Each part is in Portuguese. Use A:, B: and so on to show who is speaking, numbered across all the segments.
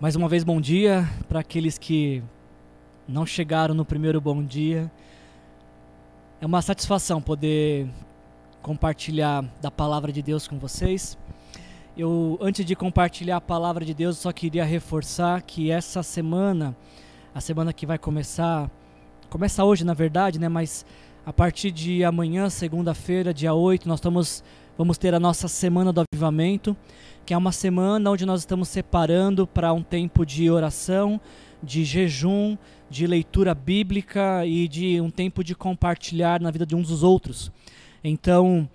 A: Mais uma vez, bom dia para aqueles que não chegaram no primeiro bom dia. É uma satisfação poder compartilhar da palavra de Deus com vocês. Eu, antes de compartilhar a palavra de Deus, só queria reforçar que essa semana, a semana que vai começar, começa hoje na verdade, né? Mas a partir de amanhã, segunda-feira, dia 8, nós estamos, vamos ter a nossa semana do avivamento que é uma semana onde nós estamos separando para um tempo de oração, de jejum, de leitura bíblica e de um tempo de compartilhar na vida de uns dos outros. Então,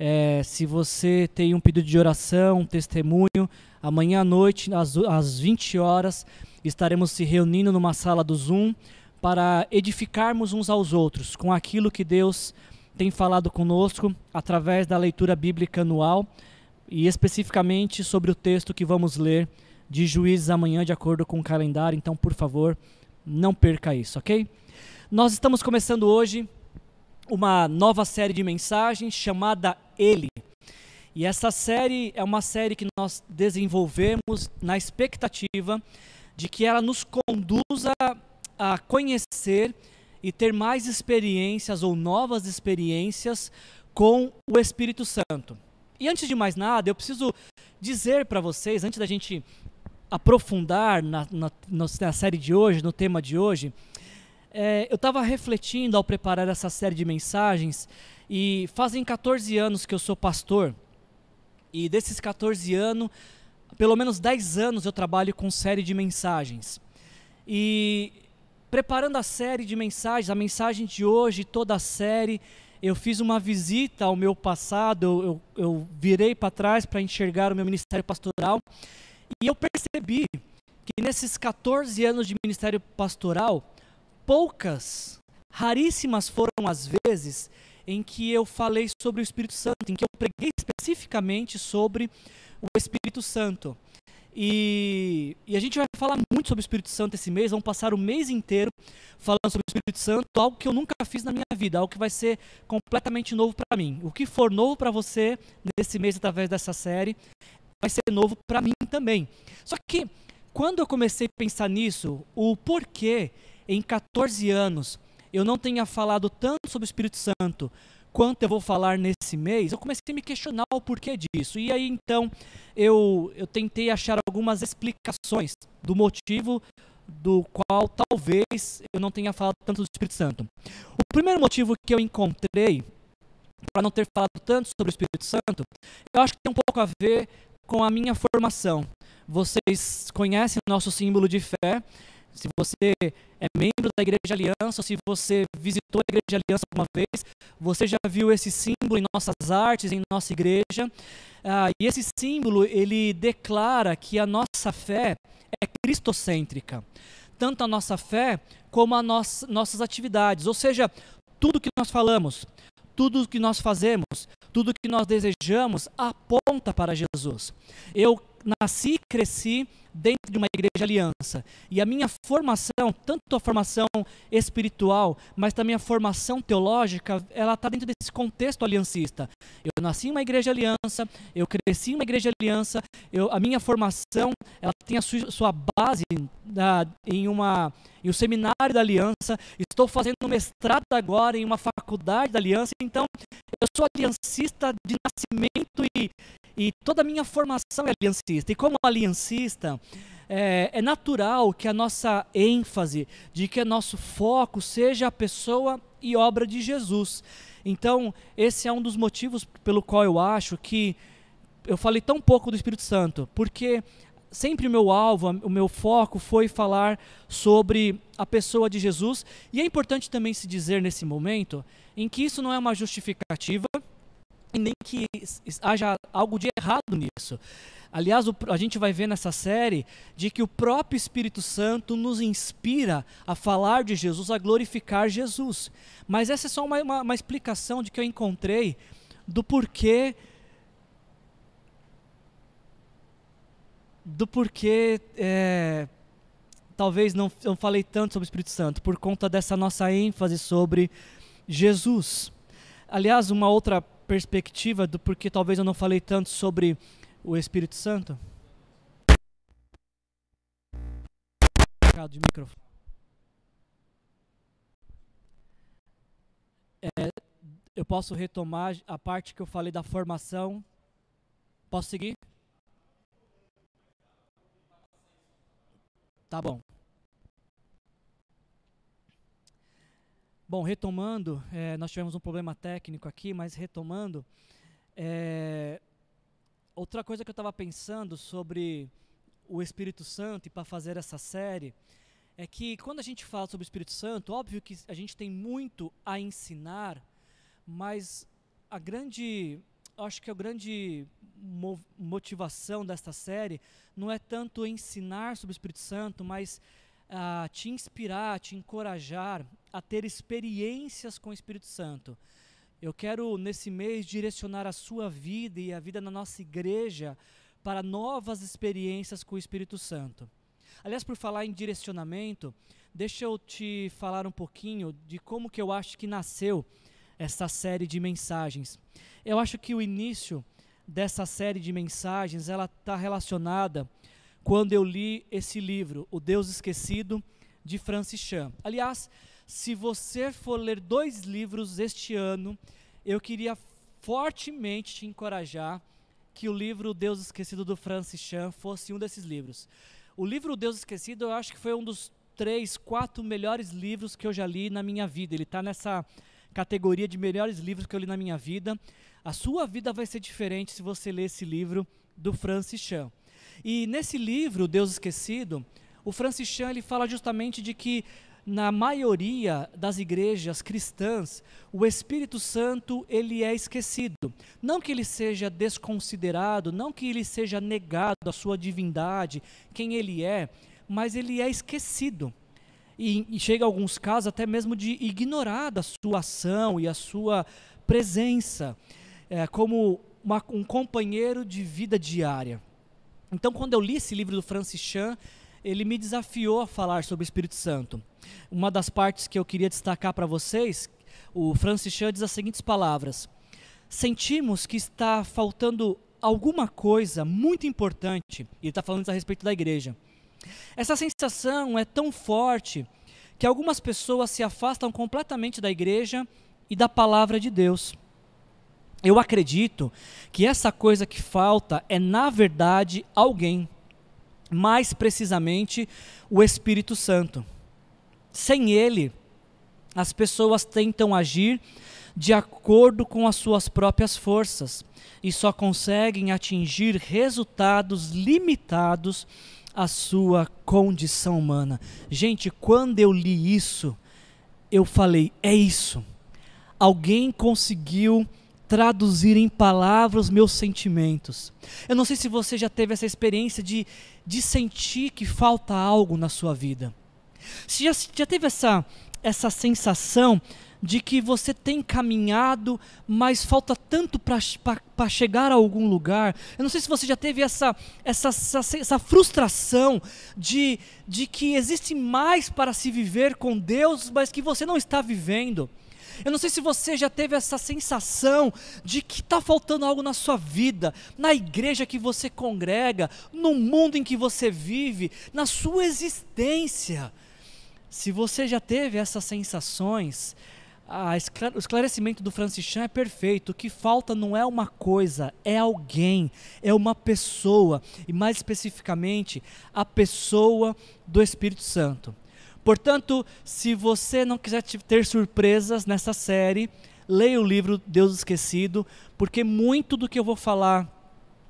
A: é, se você tem um pedido de oração, um testemunho, amanhã à noite, às, às 20 horas, estaremos se reunindo numa sala do Zoom para edificarmos uns aos outros com aquilo que Deus tem falado conosco através da leitura bíblica anual e especificamente sobre o texto que vamos ler de Juízes amanhã, de acordo com o calendário. Então, por favor, não perca isso, ok? Nós estamos começando hoje uma nova série de mensagens chamada Ele. E essa série é uma série que nós desenvolvemos na expectativa de que ela nos conduza a conhecer e ter mais experiências ou novas experiências com o Espírito Santo. E antes de mais nada, eu preciso dizer para vocês, antes da gente aprofundar na, na, na, série de hoje, no tema de hoje, é, eu estava refletindo ao preparar essa série de mensagens e fazem 14 anos que eu sou pastor. E desses 14 anos, pelo menos 10 anos eu trabalho com série de mensagens. E preparando a série de mensagens, a mensagem de hoje, toda a série, eu fiz uma visita ao meu passado, eu, eu, eu virei para trás para enxergar o meu ministério pastoral e eu percebi que nesses 14 anos de ministério pastoral, poucas, raríssimas foram as vezes em que eu falei sobre o Espírito Santo, em que eu preguei especificamente sobre o Espírito Santo. E, e, a gente vai falar muito sobre o Espírito Santo esse mês, vamos passar o mês inteiro falando sobre o Espírito Santo, algo que eu nunca fiz na minha vida, algo que vai ser completamente novo para mim. O que for novo para você nesse mês através dessa série, vai ser novo para mim também. Só que quando eu comecei a pensar nisso, o porquê em 14 anos eu não tenha falado tanto sobre o Espírito Santo, quanto eu vou falar nesse mês, eu comecei a me questionar o porquê disso. E aí então eu, eu tentei achar algumas explicações do motivo do qual talvez eu não tenha falado tanto do Espírito Santo. O primeiro motivo que eu encontrei para não ter falado tanto sobre o Espírito Santo, eu acho que tem um pouco a ver com a minha formação. Vocês conhecem o nosso símbolo de fé, se você é membro da Igreja Aliança, se você visitou a Igreja Aliança alguma vez, você já viu esse símbolo em nossas artes, em nossa igreja. Ah, e esse símbolo, ele declara que a nossa fé é cristocêntrica. Tanto a nossa fé como as nossas, nossas atividades. Ou seja, tudo que nós falamos, tudo que nós fazemos, tudo que nós desejamos aponta para Jesus. Eu nasci e cresci dentro de uma igreja aliança. E a minha formação, tanto a formação espiritual, mas também a formação teológica, ela está dentro desse contexto aliancista. Eu nasci em uma igreja aliança, eu cresci em uma igreja aliança, eu, a minha formação, ela tem a sua, sua base na, em uma em um seminário da aliança, estou fazendo mestrado agora em uma faculdade da aliança, então eu sou aliancista de nascimento e, e toda a minha formação é aliancista. E como aliancista, é, é, natural que a nossa ênfase, de que o nosso foco seja a pessoa e obra de Jesus. Então, esse é um dos motivos pelo qual eu acho que eu falei tão pouco do Espírito Santo, porque sempre o meu alvo, o meu foco foi falar sobre a pessoa de Jesus, e é importante também se dizer nesse momento em que isso não é uma justificativa e nem que haja algo de errado nisso. Aliás, a gente vai ver nessa série de que o próprio Espírito Santo nos inspira a falar de Jesus, a glorificar Jesus. Mas essa é só uma, uma, uma explicação de que eu encontrei do porquê do porquê é, talvez não, não falei tanto sobre o Espírito Santo, por conta dessa nossa ênfase sobre Jesus. Aliás, uma outra perspectiva do porquê talvez eu não falei tanto sobre o Espírito Santo? de microfone. É, eu posso retomar a parte que eu falei da formação. Posso seguir? Tá bom. Bom, retomando, é, nós tivemos um problema técnico aqui, mas retomando, é, outra coisa que eu estava pensando sobre o Espírito Santo e para fazer essa série é que quando a gente fala sobre o Espírito Santo, óbvio que a gente tem muito a ensinar, mas a grande, acho que a grande motivação desta série não é tanto ensinar sobre o Espírito Santo, mas uh, te inspirar, te encorajar a ter experiências com o Espírito Santo. Eu quero nesse mês direcionar a sua vida e a vida na nossa igreja para novas experiências com o Espírito Santo. Aliás, por falar em direcionamento, deixa eu te falar um pouquinho de como que eu acho que nasceu essa série de mensagens. Eu acho que o início dessa série de mensagens ela está relacionada quando eu li esse livro, O Deus Esquecido, de Francis Chan. Aliás, se você for ler dois livros este ano, eu queria fortemente te encorajar que o livro Deus Esquecido do Francis Chan fosse um desses livros. O livro Deus Esquecido eu acho que foi um dos três, quatro melhores livros que eu já li na minha vida. Ele está nessa categoria de melhores livros que eu li na minha vida. A sua vida vai ser diferente se você ler esse livro do Francis Chan. E nesse livro, Deus Esquecido, o Francis Chan ele fala justamente de que na maioria das igrejas cristãs, o Espírito Santo ele é esquecido. Não que ele seja desconsiderado, não que ele seja negado a sua divindade, quem ele é, mas ele é esquecido. E, e chega a alguns casos até mesmo de ignorar a sua ação e a sua presença é, como uma, um companheiro de vida diária. Então, quando eu li esse livro do Francis Chan, ele me desafiou a falar sobre o Espírito Santo. Uma das partes que eu queria destacar para vocês, o Francis Chan diz as seguintes palavras: Sentimos que está faltando alguma coisa muito importante, e está falando a respeito da igreja. Essa sensação é tão forte que algumas pessoas se afastam completamente da igreja e da palavra de Deus. Eu acredito que essa coisa que falta é, na verdade, alguém mais precisamente o Espírito Santo. Sem ele, as pessoas tentam agir de acordo com as suas próprias forças e só conseguem atingir resultados limitados à sua condição humana. Gente, quando eu li isso, eu falei: é isso. Alguém conseguiu traduzir em palavras meus sentimentos. Eu não sei se você já teve essa experiência de, de sentir que falta algo na sua vida. Se já, já teve essa, essa sensação de que você tem caminhado, mas falta tanto para chegar a algum lugar. Eu não sei se você já teve essa, essa, essa, essa, frustração de, de que existe mais para se viver com Deus, mas que você não está vivendo. Eu não sei se você já teve essa sensação de que está faltando algo na sua vida, na igreja que você congrega, no mundo em que você vive, na sua existência. Se você já teve essas sensações, o esclarecimento do Francis Chan é perfeito. O que falta não é uma coisa, é alguém, é uma pessoa, e mais especificamente, a pessoa do Espírito Santo. Portanto, se você não quiser ter surpresas nessa série, leia o livro Deus Esquecido, porque muito do que eu vou falar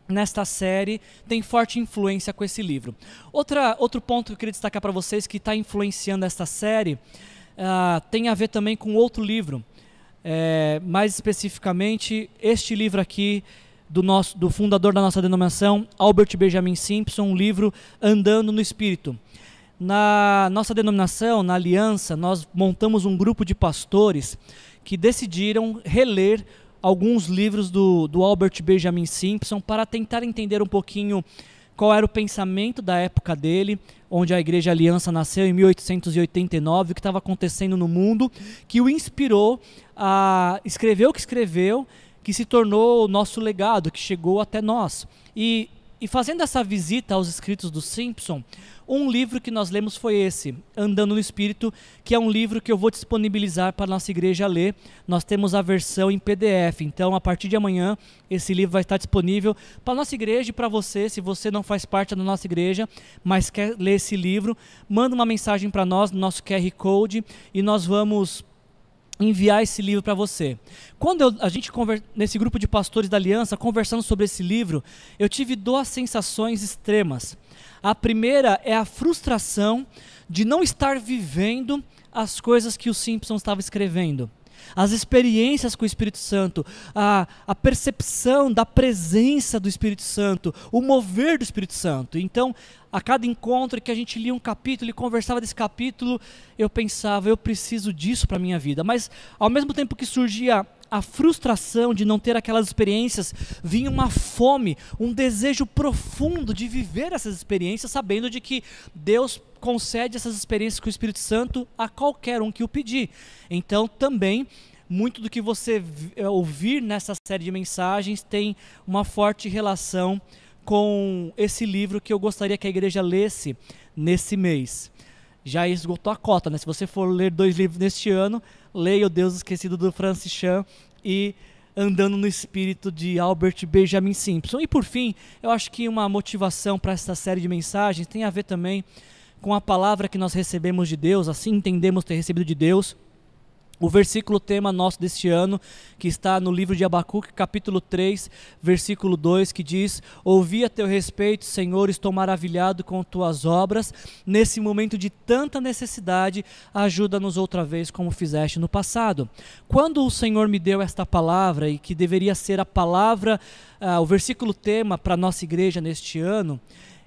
A: nesta série tem forte influência com esse livro. Outra, outro ponto que eu queria destacar para vocês que está influenciando esta série uh, tem a ver também com outro livro. É, mais especificamente, este livro aqui do, nosso, do fundador da nossa denominação, Albert Benjamin Simpson, um livro Andando no Espírito. Na nossa denominação, na aliança, nós montamos um grupo de pastores que decidiram reler alguns livros do, do Albert Benjamin Simpson para tentar entender um pouquinho qual era o pensamento da época dele, onde a Igreja Aliança nasceu em 1889, o que estava acontecendo no mundo, que o inspirou a escrever o que escreveu, que se tornou o nosso legado, que chegou até nós. E e fazendo essa visita aos escritos do Simpson, um livro que nós lemos foi esse, Andando no Espírito, que é um livro que eu vou disponibilizar para a nossa igreja ler. Nós temos a versão em PDF, então a partir de amanhã esse livro vai estar disponível para a nossa igreja e para você, se você não faz parte da nossa igreja, mas quer ler esse livro, manda uma mensagem para nós no nosso QR Code e nós vamos enviar esse livro para você. Quando eu, a gente nesse grupo de pastores da Aliança conversando sobre esse livro, eu tive duas sensações extremas. A primeira é a frustração de não estar vivendo as coisas que o Simpson estava escrevendo as experiências com o Espírito Santo, a, a percepção da presença do Espírito Santo, o mover do Espírito Santo. Então, a cada encontro que a gente lia um capítulo e conversava desse capítulo, eu pensava, eu preciso disso para a minha vida. Mas, ao mesmo tempo que surgia a frustração de não ter aquelas experiências, vinha uma fome, um desejo profundo de viver essas experiências, sabendo de que Deus concede essas experiências com o Espírito Santo a qualquer um que o pedir. Então, também muito do que você eh, ouvir nessa série de mensagens tem uma forte relação com esse livro que eu gostaria que a igreja lesse nesse mês. Já esgotou a cota, né? Se você for ler dois livros neste ano, leia O Deus Esquecido do Francis Chan e Andando no Espírito de Albert Benjamin Simpson. E por fim, eu acho que uma motivação para essa série de mensagens tem a ver também com a palavra que nós recebemos de Deus, assim entendemos ter recebido de Deus o versículo tema nosso deste ano, que está no livro de Abacuque, capítulo 3, versículo 2, que diz: Ouvi a teu respeito, Senhor, estou maravilhado com tuas obras. Nesse momento de tanta necessidade, ajuda-nos outra vez, como fizeste no passado. Quando o Senhor me deu esta palavra, e que deveria ser a palavra, uh, o versículo tema para nossa igreja neste ano,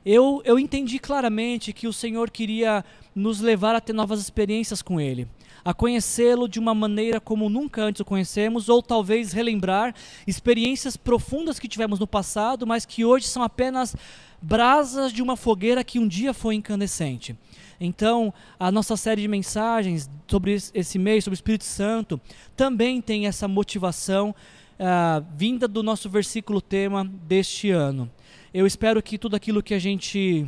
A: eu, eu entendi claramente que o Senhor queria nos levar a ter novas experiências com Ele a conhecê-lo de uma maneira como nunca antes o conhecemos, ou talvez relembrar experiências profundas que tivemos no passado, mas que hoje são apenas brasas de uma fogueira que um dia foi incandescente. Então, a nossa série de mensagens sobre esse mês, sobre o Espírito Santo, também tem essa motivação uh, vinda do nosso versículo tema deste ano. Eu espero que tudo aquilo que a gente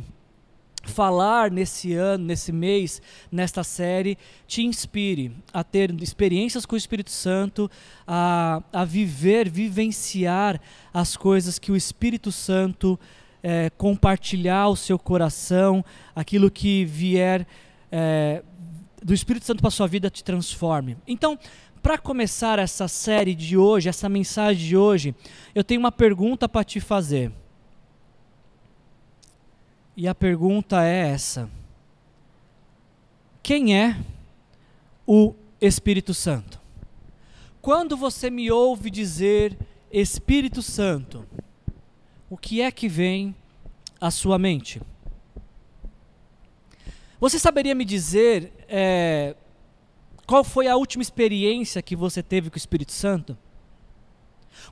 A: falar nesse ano, nesse mês, nesta série, te inspire a ter experiências com o Espírito Santo, a, a viver, vivenciar as coisas que o Espírito Santo é, compartilhar o seu coração, aquilo que vier é, do Espírito Santo para a sua vida te transforme. Então, para começar essa série de hoje, essa mensagem de hoje, eu tenho uma pergunta para te fazer. E a pergunta é essa: Quem é o Espírito Santo? Quando você me ouve dizer Espírito Santo, o que é que vem à sua mente? Você saberia me dizer é, qual foi a última experiência que você teve com o Espírito Santo?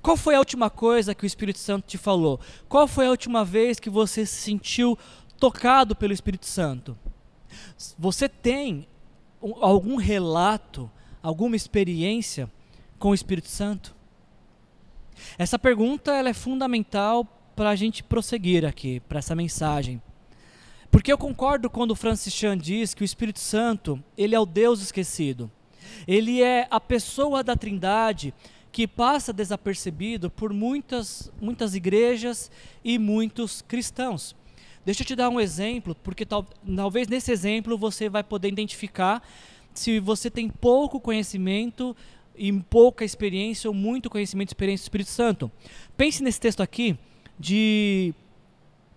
A: Qual foi a última coisa que o Espírito Santo te falou? Qual foi a última vez que você se sentiu tocado pelo Espírito Santo? Você tem algum relato, alguma experiência com o Espírito Santo? Essa pergunta ela é fundamental para a gente prosseguir aqui, para essa mensagem. Porque eu concordo quando Francis Chan diz que o Espírito Santo, ele é o Deus esquecido. Ele é a pessoa da Trindade que passa desapercebido por muitas, muitas igrejas e muitos cristãos. Deixa eu te dar um exemplo, porque tal, talvez nesse exemplo você vai poder identificar se você tem pouco conhecimento e pouca experiência ou muito conhecimento e experiência do Espírito Santo. Pense nesse texto aqui de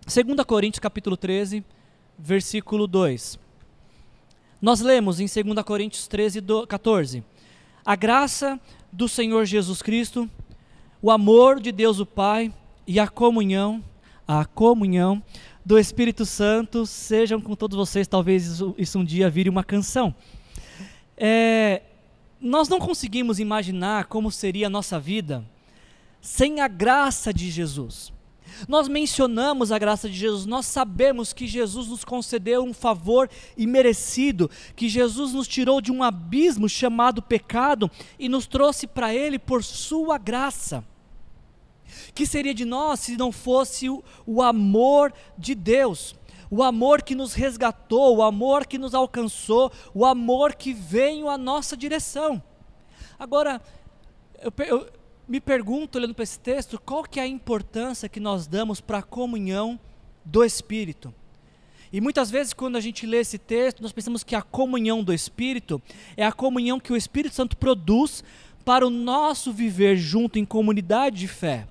A: 2 Coríntios capítulo 13, versículo 2. Nós lemos em 2 Coríntios 13, 14. A graça do Senhor Jesus Cristo, o amor de Deus o Pai e a comunhão, a comunhão do Espírito Santo sejam com todos vocês. Talvez isso, um dia vire uma canção. É, nós não conseguimos imaginar como seria a nossa vida sem a graça de Jesus. Nós mencionamos a graça de Jesus, nós sabemos que Jesus nos concedeu um favor imerecido, que Jesus nos tirou de um abismo chamado pecado e nos trouxe para Ele por Sua graça. Que seria de nós se não fosse o, o amor de Deus? O amor que nos resgatou, o amor que nos alcançou, o amor que veio à nossa direção. Agora, eu, eu me pergunto, olhando para esse texto, qual que é a importância que nós damos para a comunhão do Espírito? E muitas vezes, quando a gente lê esse texto, nós pensamos que a comunhão do Espírito é a comunhão que o Espírito Santo produz para o nosso viver junto em comunidade de fé.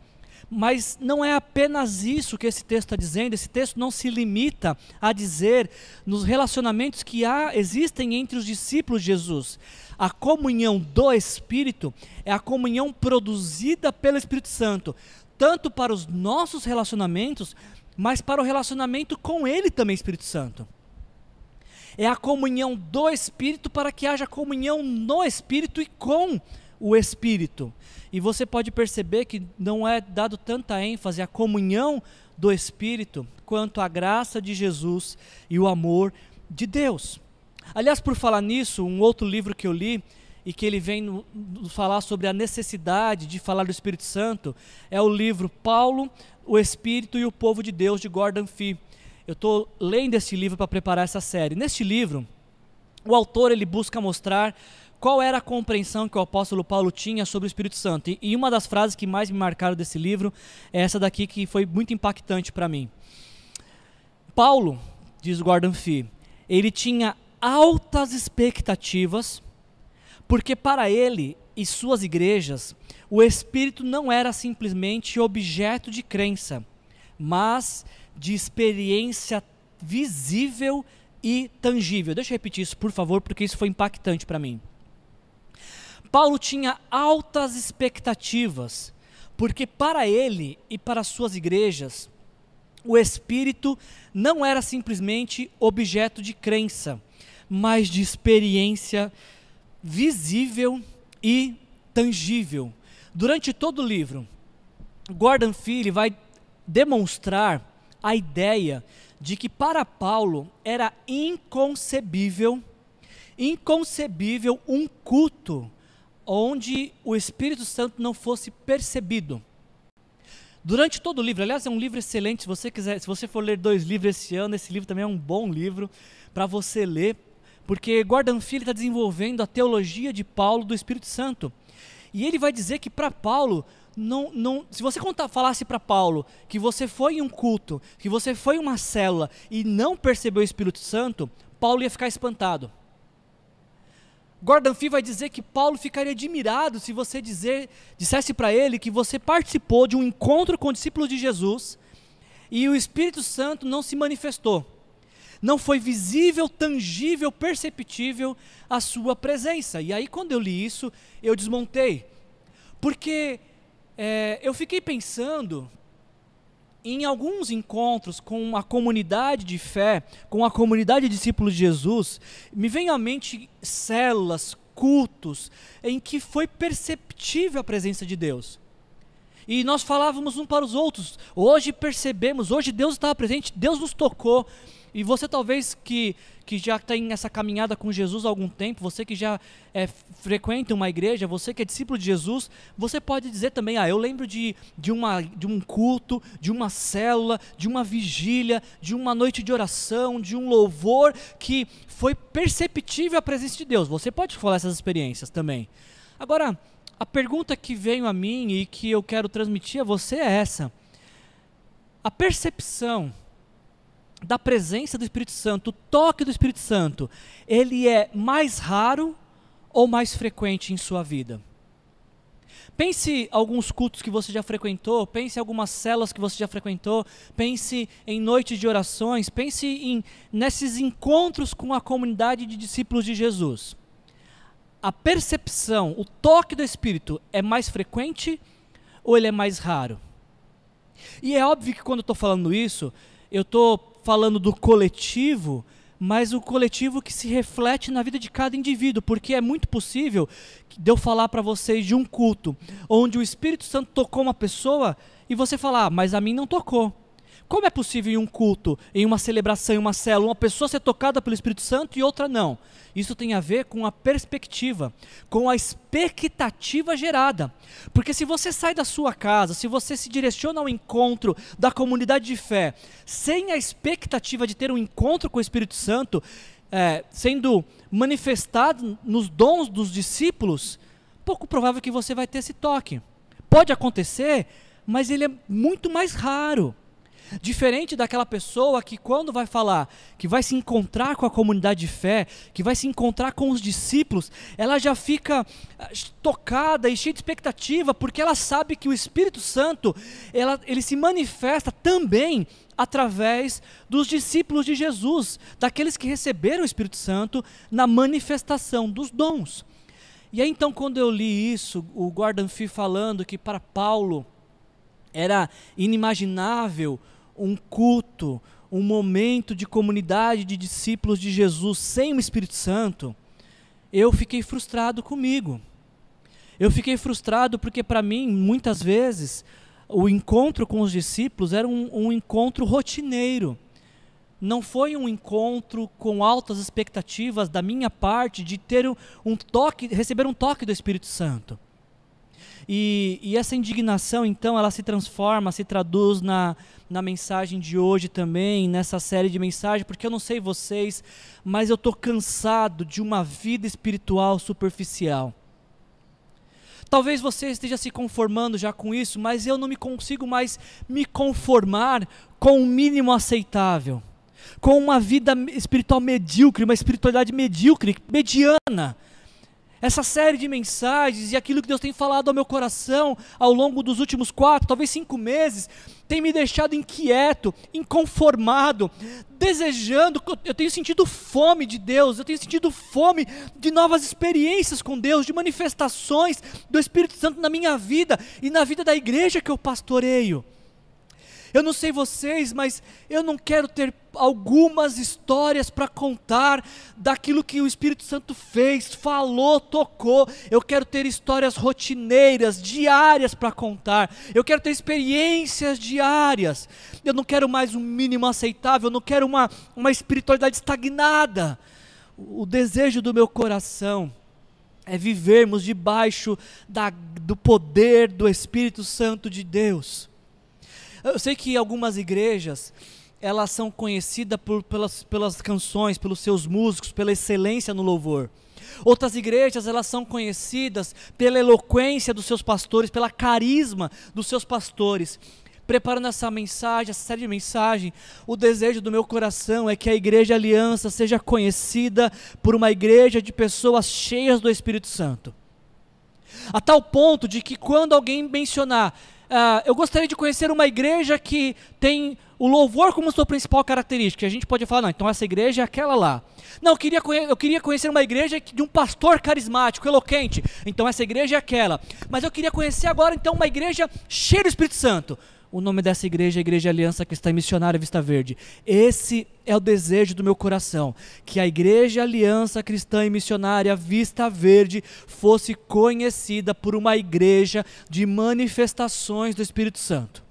A: Mas não é apenas isso que esse texto está dizendo, esse texto não se limita a dizer nos relacionamentos que há, existem entre os discípulos de Jesus. A comunhão do Espírito é a comunhão produzida pelo Espírito Santo, tanto para os nossos relacionamentos, mas para o relacionamento com Ele também, Espírito Santo. É a comunhão do Espírito para que haja comunhão no Espírito e com o Espírito. E você pode perceber que não é dado tanta ênfase à comunhão do Espírito quanto à graça de Jesus e o amor de Deus. Aliás, por falar nisso, um outro livro que eu li e que ele vem no, no falar sobre a necessidade de falar do Espírito Santo é o livro Paulo, o Espírito e o Povo de Deus de Gordon Fee. Eu estou lendo esse livro para preparar essa série. Neste livro, o autor ele busca mostrar qual era a compreensão que o apóstolo Paulo tinha sobre o Espírito Santo. E, uma das frases que mais me marcaram desse livro é essa daqui que foi muito impactante para mim. Paulo, diz Gordon Fee, ele tinha altas expectativas, porque para ele e suas igrejas, o Espírito não era simplesmente objeto de crença, mas de experiência visível e tangível. Deixa eu repetir isso, por favor, porque isso foi impactante para mim. Paulo tinha altas expectativas, porque para ele e para suas igrejas, o Espírito não era simplesmente objeto de crença, mas de experiência visível e tangível. Durante todo o livro, Gordon Fee vai demonstrar a ideia de que para Paulo era inconcebível, inconcebível um culto onde o Espírito Santo não fosse percebido. Durante todo o livro, aliás, é um livro excelente. Se você quiser, se você for ler dois livros esse ano, esse livro também é um bom livro para você ler, porque Gordon Fee está desenvolvendo a teologia de Paulo do Espírito Santo. E ele vai dizer que para Paulo, não, não, se você contar, falasse para Paulo que você foi em um culto, que você foi em uma célula e não percebeu o Espírito Santo, Paulo ia ficar espantado. Gordon Fee vai dizer que Paulo ficaria admirado se você dizer, dissesse para ele que você participou de um encontro com discípulos de Jesus e o Espírito Santo não se manifestou. Não foi visível, tangível, perceptível a sua presença. E aí, quando eu li isso, eu desmontei. Porque é, eu fiquei pensando em alguns encontros com a comunidade de fé, com a comunidade de discípulos de Jesus, me vem à mente células, cultos, em que foi perceptível a presença de Deus. E nós falávamos um para os outros, hoje percebemos, hoje Deus estava presente, Deus nos tocou, e você talvez que, que já tem essa caminhada com Jesus há algum tempo, você que já é, frequenta uma igreja, você que é discípulo de Jesus, você pode dizer também, ah, eu lembro de, de, uma, de um culto, de uma célula, de uma vigília, de uma noite de oração, de um louvor que foi perceptível a presença de Deus. Você pode falar essas experiências também. Agora, a pergunta que veio a mim e que eu quero transmitir a você é essa. A percepção da presença do Espírito Santo, o toque do Espírito Santo, ele é mais raro ou mais frequente em sua vida? Pense alguns cultos que você já frequentou, pense algumas celas que você já frequentou, pense em noites de orações, pense em nesses encontros com a comunidade de discípulos de Jesus. A percepção, o toque do Espírito é mais frequente ou ele é mais raro? E é óbvio que quando eu estou falando isso, eu estou falando do coletivo, mas o coletivo que se reflete na vida de cada indivíduo, porque é muito possível de eu falar para vocês de um culto onde o Espírito Santo tocou uma pessoa e você falar, ah, mas a mim não tocou. Como é possível em um culto, em uma celebração, em uma célula, uma pessoa ser tocada pelo Espírito Santo e outra não? Isso tem a ver com a perspectiva, com a expectativa gerada. Porque se você sai da sua casa, se você se direciona ao encontro da comunidade de fé, sem a expectativa de ter um encontro com o Espírito Santo, é, sendo manifestado nos dons dos discípulos, pouco provável que você vai ter esse toque. Pode acontecer, mas ele é muito mais raro. Diferente daquela pessoa que, quando vai falar, que vai se encontrar com a comunidade de fé, que vai se encontrar com os discípulos, ela já fica ah, tocada e cheia de expectativa, porque ela sabe que o Espírito Santo ela, ele se manifesta também através dos discípulos de Jesus, daqueles que receberam o Espírito Santo na manifestação dos dons. E aí então, quando eu li isso, o Gordon Fee falando que para Paulo era inimaginável um culto, um momento de comunidade de discípulos de Jesus sem o Espírito Santo, eu fiquei frustrado comigo. Eu fiquei frustrado porque, para mim, muitas vezes, o encontro com os discípulos era um, um encontro rotineiro. Não foi um encontro com altas expectativas da minha parte de ter um toque, receber um toque do Espírito Santo. E, e, essa indignação, então, ela se transforma, se traduz na, na mensagem de hoje também, nessa série de mensagens, porque eu não sei vocês, mas eu estou cansado de uma vida espiritual superficial. Talvez você esteja se conformando já com isso, mas eu não me consigo mais me conformar com o mínimo aceitável, com uma vida espiritual medíocre, uma espiritualidade medíocre, mediana essa série de mensagens e aquilo que Deus tem falado ao meu coração ao longo dos últimos quatro, talvez cinco meses, tem me deixado inquieto, inconformado, desejando. Eu tenho sentido fome de Deus, eu tenho sentido fome de novas experiências com Deus, de manifestações do Espírito Santo na minha vida e na vida da igreja que eu pastoreio. Eu não sei vocês, mas eu não quero ter algumas histórias para contar daquilo que o Espírito Santo fez, falou, tocou. Eu quero ter histórias rotineiras, diárias para contar. Eu quero ter experiências diárias. Eu não quero mais um mínimo aceitável, eu não quero uma, uma espiritualidade estagnada. O desejo do meu coração é vivermos debaixo da, do poder do Espírito Santo de Deus. Eu sei que algumas igrejas elas são conhecidas por, pelas, pelas canções, pelos seus músicos, pela excelência no louvor. Outras igrejas elas são conhecidas pela eloquência dos seus pastores, pela carisma dos seus pastores. Preparando essa mensagem, essa série de mensagem, o desejo do meu coração é que a Igreja Aliança seja conhecida por uma igreja de pessoas cheias do Espírito Santo. A tal ponto de que quando alguém mencionar Uh, eu gostaria de conhecer uma igreja que tem o louvor como sua principal característica. A gente pode falar, não, então essa igreja é aquela lá. Não, eu queria, eu queria conhecer uma igreja de um pastor carismático, eloquente. Então essa igreja é aquela. Mas eu queria conhecer agora então uma igreja cheia do Espírito Santo. O nome dessa igreja é Igreja Aliança Cristã Missionária Vista Verde. Esse é o desejo do meu coração, que a Igreja Aliança Cristã e Missionária Vista Verde fosse conhecida por uma igreja de manifestações do Espírito Santo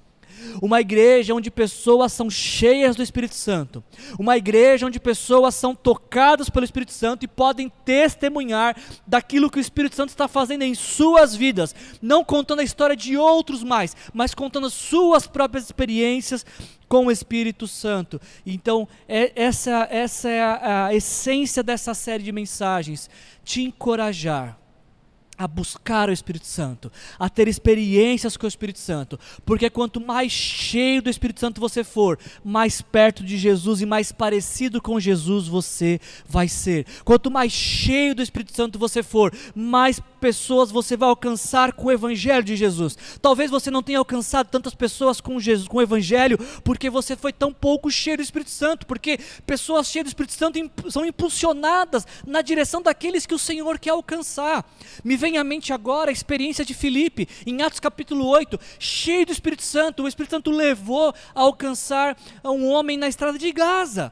A: uma igreja onde pessoas são cheias do Espírito Santo, uma igreja onde pessoas são tocadas pelo Espírito Santo e podem testemunhar daquilo que o Espírito Santo está fazendo em suas vidas, não contando a história de outros mais, mas contando as suas próprias experiências com o Espírito Santo. Então, é, essa, essa é a, a essência dessa série de mensagens: te encorajar a buscar o Espírito Santo, a ter experiências com o Espírito Santo, porque quanto mais cheio do Espírito Santo você for, mais perto de Jesus e mais parecido com Jesus você vai ser. Quanto mais cheio do Espírito Santo você for, mais pessoas você vai alcançar com o Evangelho de Jesus. Talvez você não tenha alcançado tantas pessoas com, Jesus, com o Evangelho porque você foi tão pouco cheio do Espírito Santo, porque pessoas cheias do Espírito Santo são impulsionadas na direção daqueles que o Senhor quer alcançar. Me vem à mente agora a experiência de Filipe, em Atos capítulo 8, cheio do Espírito Santo. O Espírito Santo levou a alcançar um homem na estrada de Gaza.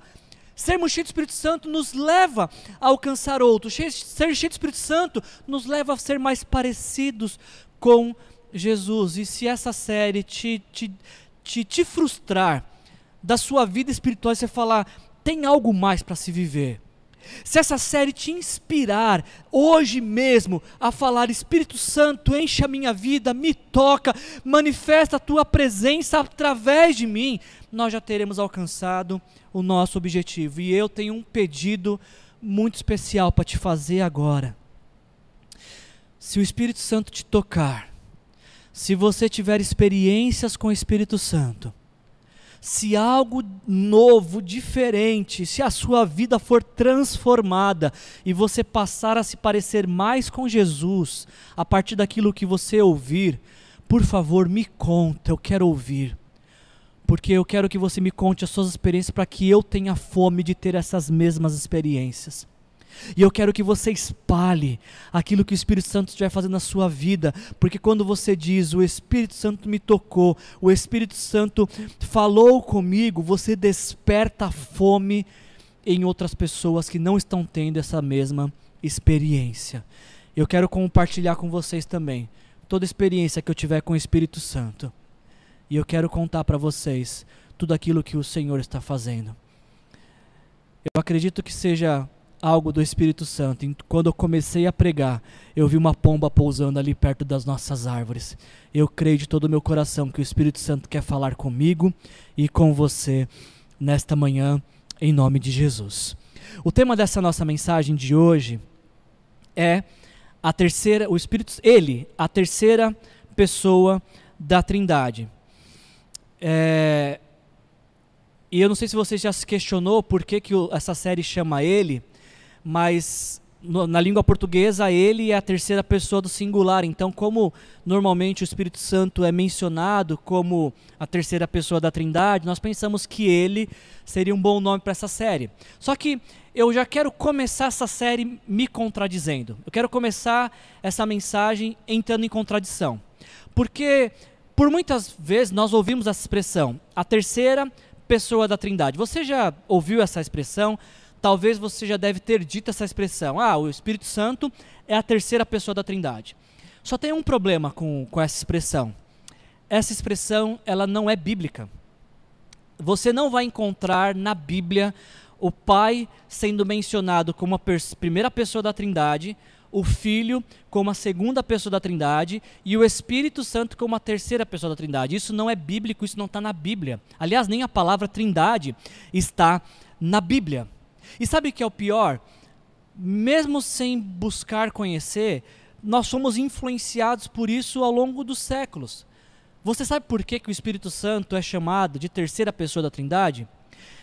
A: Sermos cheios do Espírito Santo nos leva a alcançar outros. Ser cheio do Espírito Santo nos leva a ser mais parecidos com Jesus. E se essa série te, te, te, te frustrar, da sua vida espiritual você falar: tem algo mais para se viver. Se essa série te inspirar hoje mesmo a falar, Espírito Santo, enche a minha vida, me toca, manifesta a tua presença através de mim, nós já teremos alcançado o nosso objetivo. E eu tenho um pedido muito especial para te fazer agora. Se o Espírito Santo te tocar, se você tiver experiências com o Espírito Santo, se algo novo, diferente, se a sua vida for transformada e você passar a se parecer mais com Jesus a partir daquilo que você ouvir, por favor, me conta, eu quero ouvir. Porque eu quero que você me conte as suas experiências para que eu tenha fome de ter essas mesmas experiências. E eu quero que você espalhe aquilo que o Espírito Santo estiver fazendo na sua vida, porque quando você diz o Espírito Santo me tocou, o Espírito Santo falou comigo, você desperta fome em outras pessoas que não estão tendo essa mesma experiência. Eu quero compartilhar com vocês também toda experiência que eu tiver com o Espírito Santo. E eu quero contar para vocês tudo aquilo que o Senhor está fazendo. Eu acredito que seja algo do Espírito Santo. Quando eu comecei a pregar, eu vi uma pomba pousando ali perto das nossas árvores. Eu creio de todo o meu coração que o Espírito Santo quer falar comigo e com você nesta manhã, em nome de Jesus. O tema dessa nossa mensagem de hoje é a terceira, o Espírito, ele, a terceira pessoa da Trindade. É, e eu não sei se você já se questionou por que, que essa série chama ele mas no, na língua portuguesa ele é a terceira pessoa do singular. Então, como normalmente o Espírito Santo é mencionado como a terceira pessoa da Trindade, nós pensamos que ele seria um bom nome para essa série. Só que eu já quero começar essa série me contradizendo. Eu quero começar essa mensagem entrando em contradição. Porque por muitas vezes nós ouvimos essa expressão, a terceira pessoa da Trindade. Você já ouviu essa expressão? Talvez você já deve ter dito essa expressão: ah, o Espírito Santo é a terceira pessoa da Trindade. Só tem um problema com, com essa expressão. Essa expressão ela não é bíblica. Você não vai encontrar na Bíblia o Pai sendo mencionado como a primeira pessoa da Trindade, o Filho como a segunda pessoa da Trindade e o Espírito Santo como a terceira pessoa da Trindade. Isso não é bíblico, isso não está na Bíblia. Aliás, nem a palavra Trindade está na Bíblia. E sabe o que é o pior? Mesmo sem buscar conhecer, nós somos influenciados por isso ao longo dos séculos. Você sabe por que, que o Espírito Santo é chamado de terceira pessoa da Trindade?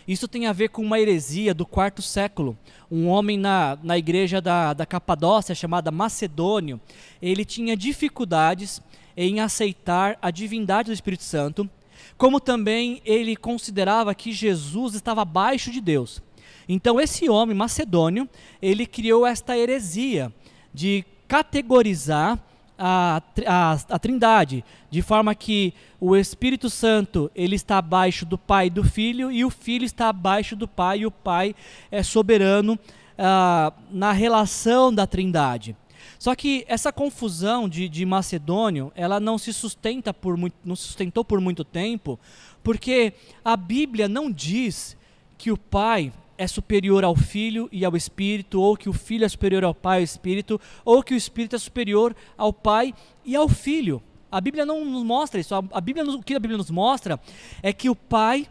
A: Isso tem a ver com uma heresia do quarto século. Um homem na, na igreja da, da Capadócia, chamada Macedônio, ele tinha dificuldades em aceitar a divindade do Espírito Santo, como também ele considerava que Jesus estava abaixo de Deus. Então esse homem macedônio, ele criou esta heresia de categorizar a, a, a, Trindade, de forma que o Espírito Santo ele está abaixo do Pai e do Filho e o Filho está abaixo do Pai e o Pai é soberano ah, na relação da Trindade. Só que essa confusão de, de Macedônio, ela não se sustenta por muito, não sustentou por muito tempo, porque a Bíblia não diz que o Pai é superior ao Filho e ao Espírito, ou que o Filho é superior ao Pai e ao Espírito, ou que o Espírito é superior ao Pai e ao Filho. A Bíblia não nos mostra isso. A Bíblia, o que a Bíblia nos mostra é que o Pai,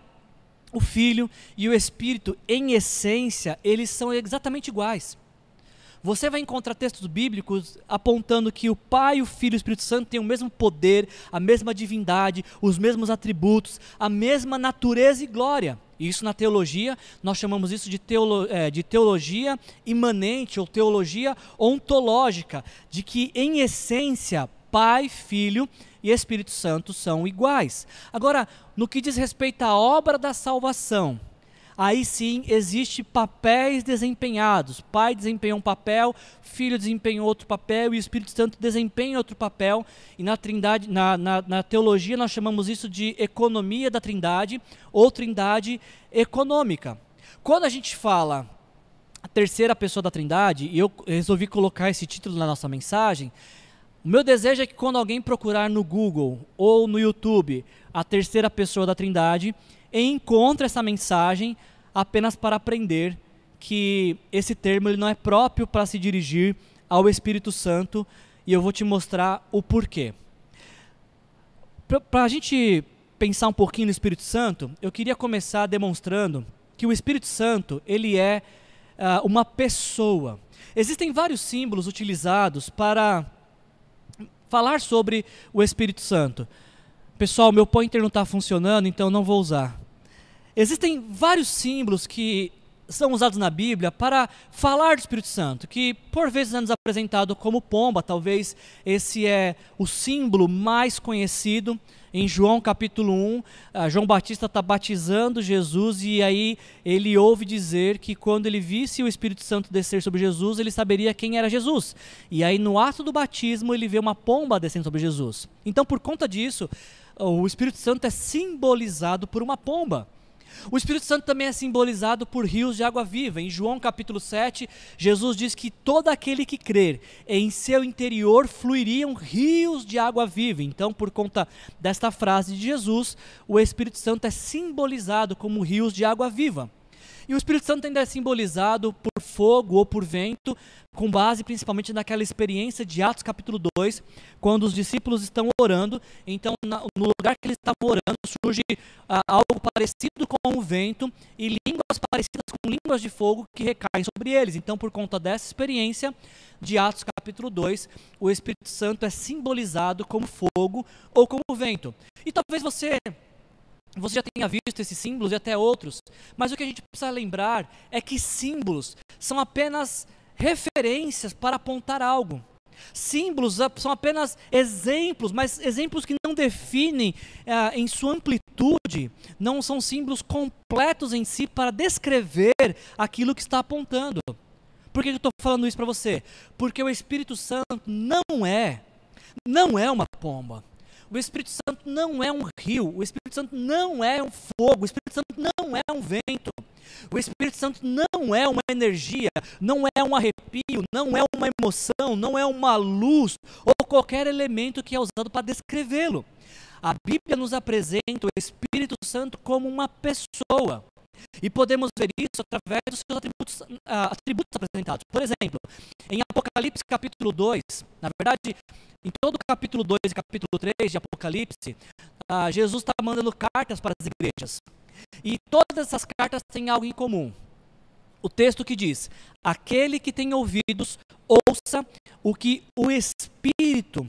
A: o Filho e o Espírito, em essência, eles são exatamente iguais. Você vai encontrar textos bíblicos apontando que o Pai, o Filho e o Espírito Santo têm o mesmo poder, a mesma divindade, os mesmos atributos, a mesma natureza e glória. Isso na teologia, nós chamamos isso de, teolo, é, de teologia imanente ou teologia ontológica, de que em essência Pai, Filho e Espírito Santo são iguais. Agora, no que diz respeito à obra da salvação, aí sim existe papéis desempenhados. Pai desempenha um papel, Filho desempenha outro papel e o Espírito Santo desempenha outro papel. E na Trindade, na, na, na teologia nós chamamos isso de economia da Trindade ou Trindade econômica. Quando a gente fala a terceira pessoa da Trindade, e eu resolvi colocar esse título na nossa mensagem, o meu desejo é que quando alguém procurar no Google ou no YouTube a terceira pessoa da Trindade, encontra essa mensagem apenas para aprender que esse termo ele não é próprio para se dirigir ao Espírito Santo e eu vou te mostrar o porquê. Para a gente pensar um pouquinho no Espírito Santo, eu queria começar demonstrando que o Espírito Santo ele é uh, uma pessoa. Existem vários símbolos utilizados para falar sobre o Espírito Santo. Pessoal, meu pointer não está funcionando, então não vou usar. Existem vários símbolos que são usados na Bíblia para falar do Espírito Santo, que por vezes é nos apresentado como pomba, talvez esse é o símbolo mais conhecido. Em João capítulo 1, ah, João Batista está batizando Jesus e aí ele ouve dizer que quando ele visse o Espírito Santo descer sobre Jesus, ele saberia quem era Jesus. E aí no ato do batismo ele vê uma pomba descendo sobre Jesus. Então por conta disso, o Espírito Santo é simbolizado por uma pomba. O Espírito Santo também é simbolizado por rios de água viva. Em João capítulo 7, Jesus diz que todo aquele que crer, em seu interior fluiriam rios de água viva. Então, por conta desta frase de Jesus, o Espírito Santo é simbolizado como rios de água viva. E o Espírito Santo ainda é simbolizado por fogo ou por vento, com base principalmente naquela experiência de Atos capítulo 2, quando os discípulos estão orando, então no lugar que eles estavam orando surge ah, algo parecido com o vento e línguas parecidas com línguas de fogo que recaem sobre eles. Então, por conta dessa experiência de Atos capítulo 2, o Espírito Santo é simbolizado como fogo ou como vento. E talvez você você já tenha visto esses símbolos e até outros, mas o que a gente precisa lembrar é que símbolos são apenas referências para apontar algo. Símbolos são apenas exemplos, mas exemplos que não definem ah, em sua amplitude, não são símbolos completos em si para descrever aquilo que está apontando. Por que eu estou falando isso para você? Porque o Espírito Santo não é, não é uma pomba. O Espírito Santo não é um rio, o Espírito Santo não é um fogo, o Espírito Santo não é um vento. O Espírito Santo não é uma energia, não é um arrepio, não é uma emoção, não é uma luz ou qualquer elemento que é usado para descrevê-lo. A Bíblia nos apresenta o Espírito Santo como uma pessoa. E podemos ver isso através dos seus atributos, uh, atributos apresentados. Por exemplo, em Apocalipse capítulo 2, na verdade, em todo o capítulo 2 e capítulo 3 de Apocalipse, uh, Jesus está mandando cartas para as igrejas. E todas essas cartas têm algo em comum. O texto que diz: Aquele que tem ouvidos, ouça o que o Espírito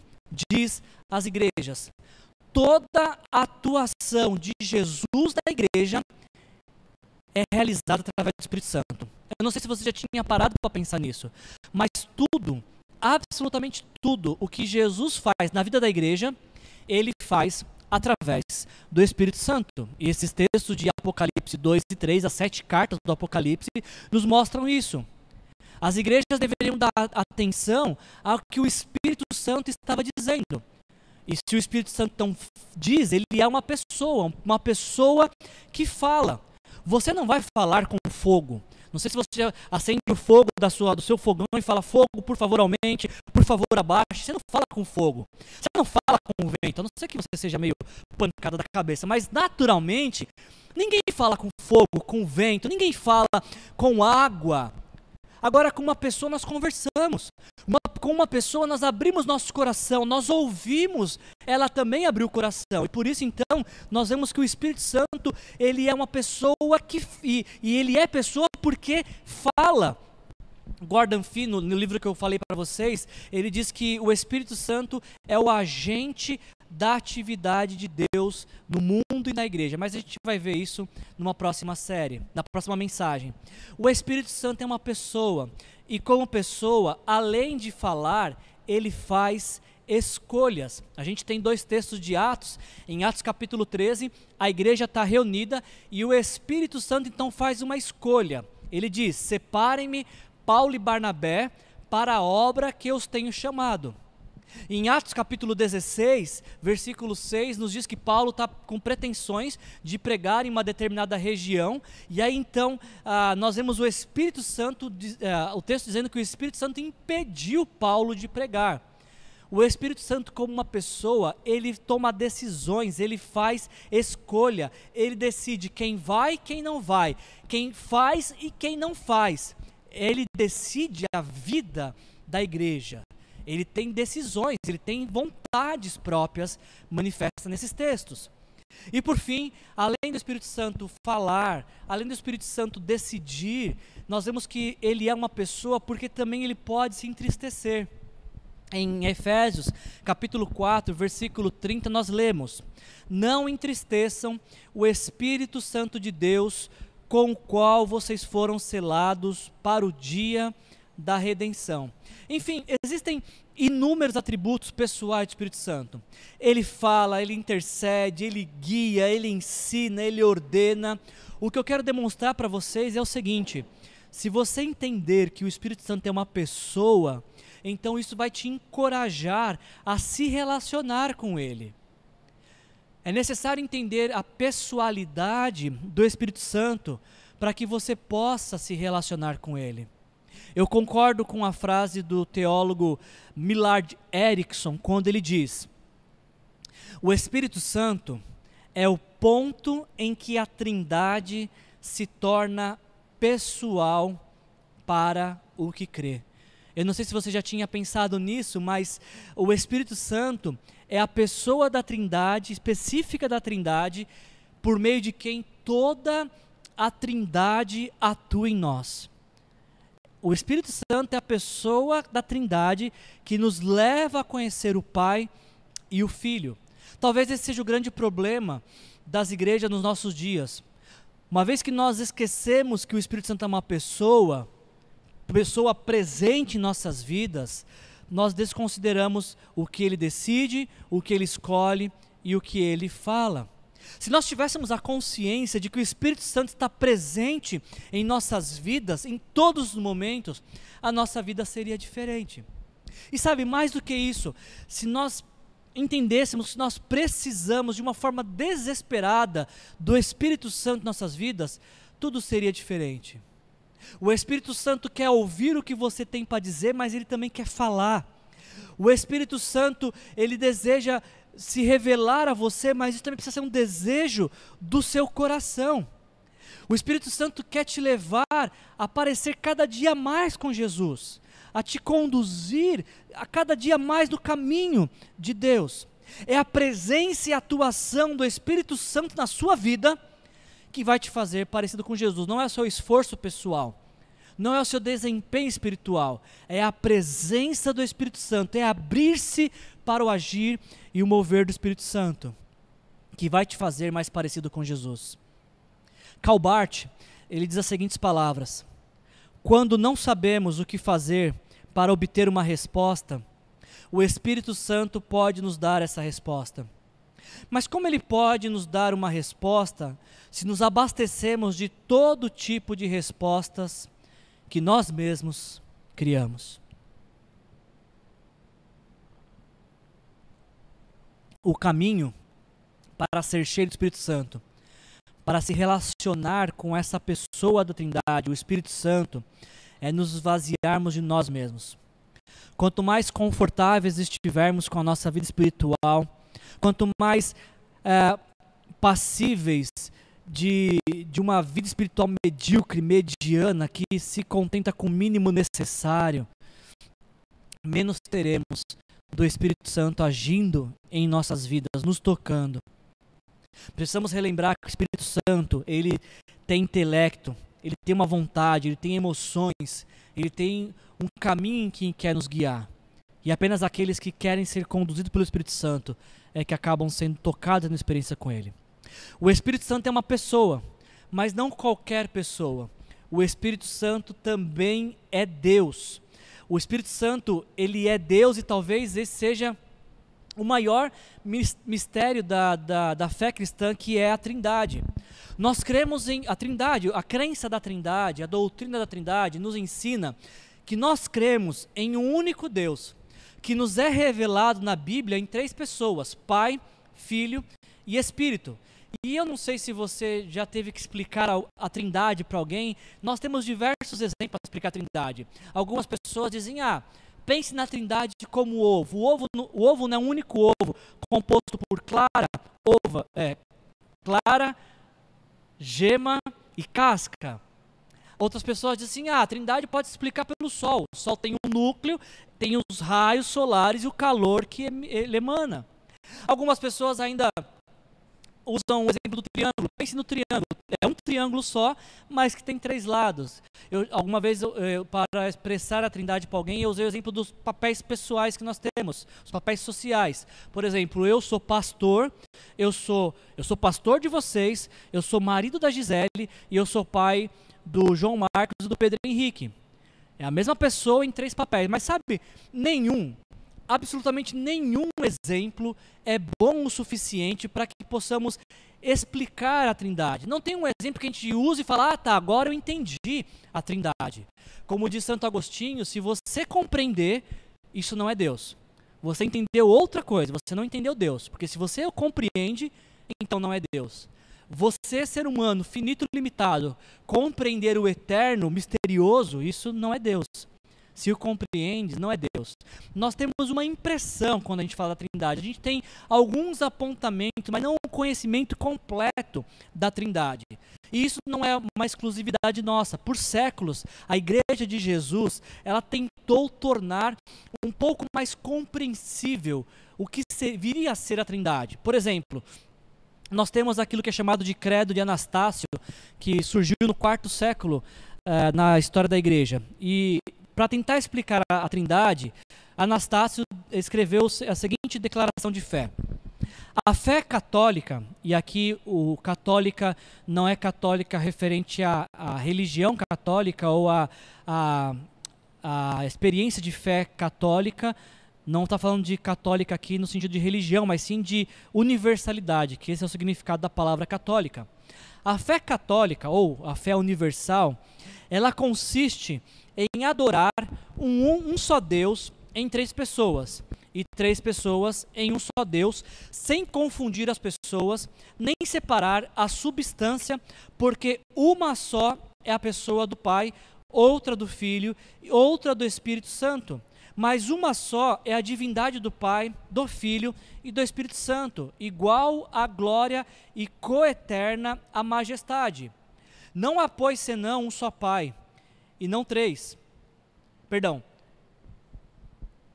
A: diz às igrejas. Toda atuação de Jesus na igreja é realizada através do Espírito Santo. Eu não sei se você já tinha parado para pensar nisso, mas tudo, absolutamente tudo o que Jesus faz na vida da igreja, ele faz através do Espírito Santo. E esses textos de Apocalipse 2 e 3, as sete cartas do Apocalipse, nos mostram isso. As igrejas deveriam dar atenção ao que o Espírito Santo estava dizendo. E se o Espírito Santo então diz, ele é uma pessoa, uma pessoa que fala. Você não vai falar com fogo. Não sei se você acende o fogo da sua, do seu fogão e fala fogo, por favor, aumente, por favor, abaixe. Você não fala com fogo. Você não fala com o vento. A não ser que você seja meio pancada da cabeça, mas naturalmente, ninguém fala com fogo, com vento, ninguém fala com água. Agora, com uma pessoa nós conversamos. Uma, com uma pessoa nós abrimos nosso coração, nós ouvimos, ela também abriu o coração. E por isso, então, nós vemos que o Espírito Santo, ele é uma pessoa que. E, e ele é pessoa porque fala. Gordon Fee, no, no livro que eu falei para vocês, ele diz que o Espírito Santo é o agente da atividade de Deus no mundo e na igreja. Mas a gente vai ver isso numa próxima série, na próxima mensagem. O Espírito Santo é uma pessoa, e como pessoa, além de falar, ele faz escolhas. A gente tem dois textos de Atos. Em Atos capítulo 13, a igreja está reunida e o Espírito Santo então faz uma escolha. Ele diz: Separem-me Paulo e Barnabé para a obra que eu os tenho chamado. Em Atos capítulo 16, versículo 6, nos diz que Paulo está com pretensões de pregar em uma determinada região, e aí então ah, nós vemos o Espírito Santo, ah, o texto dizendo que o Espírito Santo impediu Paulo de pregar. O Espírito Santo, como uma pessoa, ele toma decisões, ele faz escolha, ele decide quem vai e quem não vai, quem faz e quem não faz. Ele decide a vida da igreja. Ele tem decisões, ele tem vontades próprias manifestas nesses textos. E por fim, além do Espírito Santo falar, além do Espírito Santo decidir, nós vemos que ele é uma pessoa porque também ele pode se entristecer. Em Efésios, capítulo 4, versículo 30, nós lemos: Não entristeçam o Espírito Santo de Deus, com o qual vocês foram selados para o dia da redenção. Enfim, existem inúmeros atributos pessoais do Espírito Santo. Ele fala, ele intercede, ele guia, ele ensina, ele ordena. O que eu quero demonstrar para vocês é o seguinte: se você entender que o Espírito Santo é uma pessoa, então isso vai te encorajar a se relacionar com ele. É necessário entender a pessoalidade do Espírito Santo para que você possa se relacionar com ele. Eu concordo com a frase do teólogo Millard Erickson quando ele diz: O Espírito Santo é o ponto em que a Trindade se torna pessoal para o que crê. Eu não sei se você já tinha pensado nisso, mas o Espírito Santo é a pessoa da Trindade, específica da Trindade, por meio de quem toda a Trindade atua em nós. O Espírito Santo é a pessoa da Trindade que nos leva a conhecer o Pai e o Filho. Talvez esse seja o grande problema das igrejas nos nossos dias. Uma vez que nós esquecemos que o Espírito Santo é uma pessoa, pessoa presente em nossas vidas, nós desconsideramos o que ele decide, o que ele escolhe e o que ele fala. Se nós tivéssemos a consciência de que o Espírito Santo está presente em nossas vidas, em todos os momentos, a nossa vida seria diferente. E sabe, mais do que isso, se nós entendêssemos que nós precisamos de uma forma desesperada do Espírito Santo em nossas vidas, tudo seria diferente. O Espírito Santo quer ouvir o que você tem para dizer, mas ele também quer falar. O Espírito Santo, ele deseja se revelar a você, mas isso também precisa ser um desejo do seu coração. O Espírito Santo quer te levar a parecer cada dia mais com Jesus, a te conduzir a cada dia mais no caminho de Deus. É a presença e a atuação do Espírito Santo na sua vida que vai te fazer parecido com Jesus, não é o seu esforço pessoal não é o seu desempenho espiritual, é a presença do Espírito Santo, é abrir-se para o agir e o mover do Espírito Santo, que vai te fazer mais parecido com Jesus. Calbart, ele diz as seguintes palavras: Quando não sabemos o que fazer para obter uma resposta, o Espírito Santo pode nos dar essa resposta. Mas como ele pode nos dar uma resposta se nos abastecemos de todo tipo de respostas que nós mesmos criamos. O caminho para ser cheio do Espírito Santo, para se relacionar com essa pessoa da Trindade, o Espírito Santo, é nos esvaziarmos de nós mesmos. Quanto mais confortáveis estivermos com a nossa vida espiritual, quanto mais é, passíveis de, de uma vida espiritual medíocre, mediana, que se contenta com o mínimo necessário, menos teremos do Espírito Santo agindo em nossas vidas, nos tocando. Precisamos relembrar que o Espírito Santo, ele tem intelecto, ele tem uma vontade, ele tem emoções, ele tem um caminho em que quer nos guiar. E apenas aqueles que querem ser conduzidos pelo Espírito Santo é que acabam sendo tocados na experiência com ele. O Espírito Santo é uma pessoa, mas não qualquer pessoa. O Espírito Santo também é Deus. O Espírito Santo, ele é Deus e talvez esse seja o maior mistério da, da, da, fé cristã, que é a Trindade. Nós cremos em a Trindade, a crença da Trindade, a doutrina da Trindade nos ensina que nós cremos em um único Deus, que nos é revelado na Bíblia em três pessoas: Pai, Filho e Espírito. E eu não sei se você já teve que explicar a, a trindade para alguém. Nós temos diversos exemplos para explicar a trindade. Algumas pessoas dizem, ah, Pense na Trindade como ovo. O ovo, o ovo não é um único ovo composto por clara, ova, é, clara, gema e casca. Outras pessoas dizem assim: ah, a Trindade pode se explicar pelo Sol. O Sol tem um núcleo, tem os raios solares e o calor que ele emana. Algumas pessoas ainda usam o exemplo do triângulo. Pense no triângulo. É um triângulo só, mas que tem três lados. Eu, alguma vez, eu, eu, para expressar a trindade para alguém, eu usei o exemplo dos papéis pessoais que nós temos, os papéis sociais. Por exemplo, eu sou pastor, eu sou, eu sou pastor de vocês, eu sou marido da Gisele e eu sou pai do João Marcos e do Pedro Henrique. É a mesma pessoa em três papéis, mas sabe, nenhum absolutamente nenhum exemplo é bom o suficiente para que possamos explicar a Trindade. Não tem um exemplo que a gente use e fala, ah, tá, agora eu entendi a Trindade. Como diz Santo Agostinho, se você compreender, isso não é Deus. Você entendeu outra coisa, você não entendeu Deus. Porque se você o compreende, então não é Deus. Você, ser humano, finito limitado, compreender o eterno, misterioso, isso não é Deus se o compreendes, não é Deus. Nós temos uma impressão quando a gente fala da Trindade. A gente tem alguns apontamentos, mas não um conhecimento completo da Trindade. E isso não é uma exclusividade nossa. Por séculos, a Igreja de Jesus, ela tentou tornar um pouco mais compreensível o que viria a ser a Trindade. Por exemplo, nós temos aquilo que é chamado de credo de Anastácio, que surgiu no quarto século uh, na história da igreja. E para tentar explicar a, a Trindade, Anastácio escreveu a seguinte declaração de fé. A fé católica, e aqui o católica não é católica referente à, à religião católica ou à, à, à experiência de fé católica, não está falando de católica aqui no sentido de religião, mas sim de universalidade, que esse é o significado da palavra católica. A fé católica, ou a fé universal, ela consiste em adorar um, um só Deus em três pessoas e três pessoas em um só Deus, sem confundir as pessoas, nem separar a substância, porque uma só é a pessoa do Pai, outra do Filho, outra do Espírito Santo. Mas uma só é a divindade do Pai, do Filho e do Espírito Santo, igual à glória e coeterna à majestade. Não há, pois, senão um só Pai, e não três. Perdão.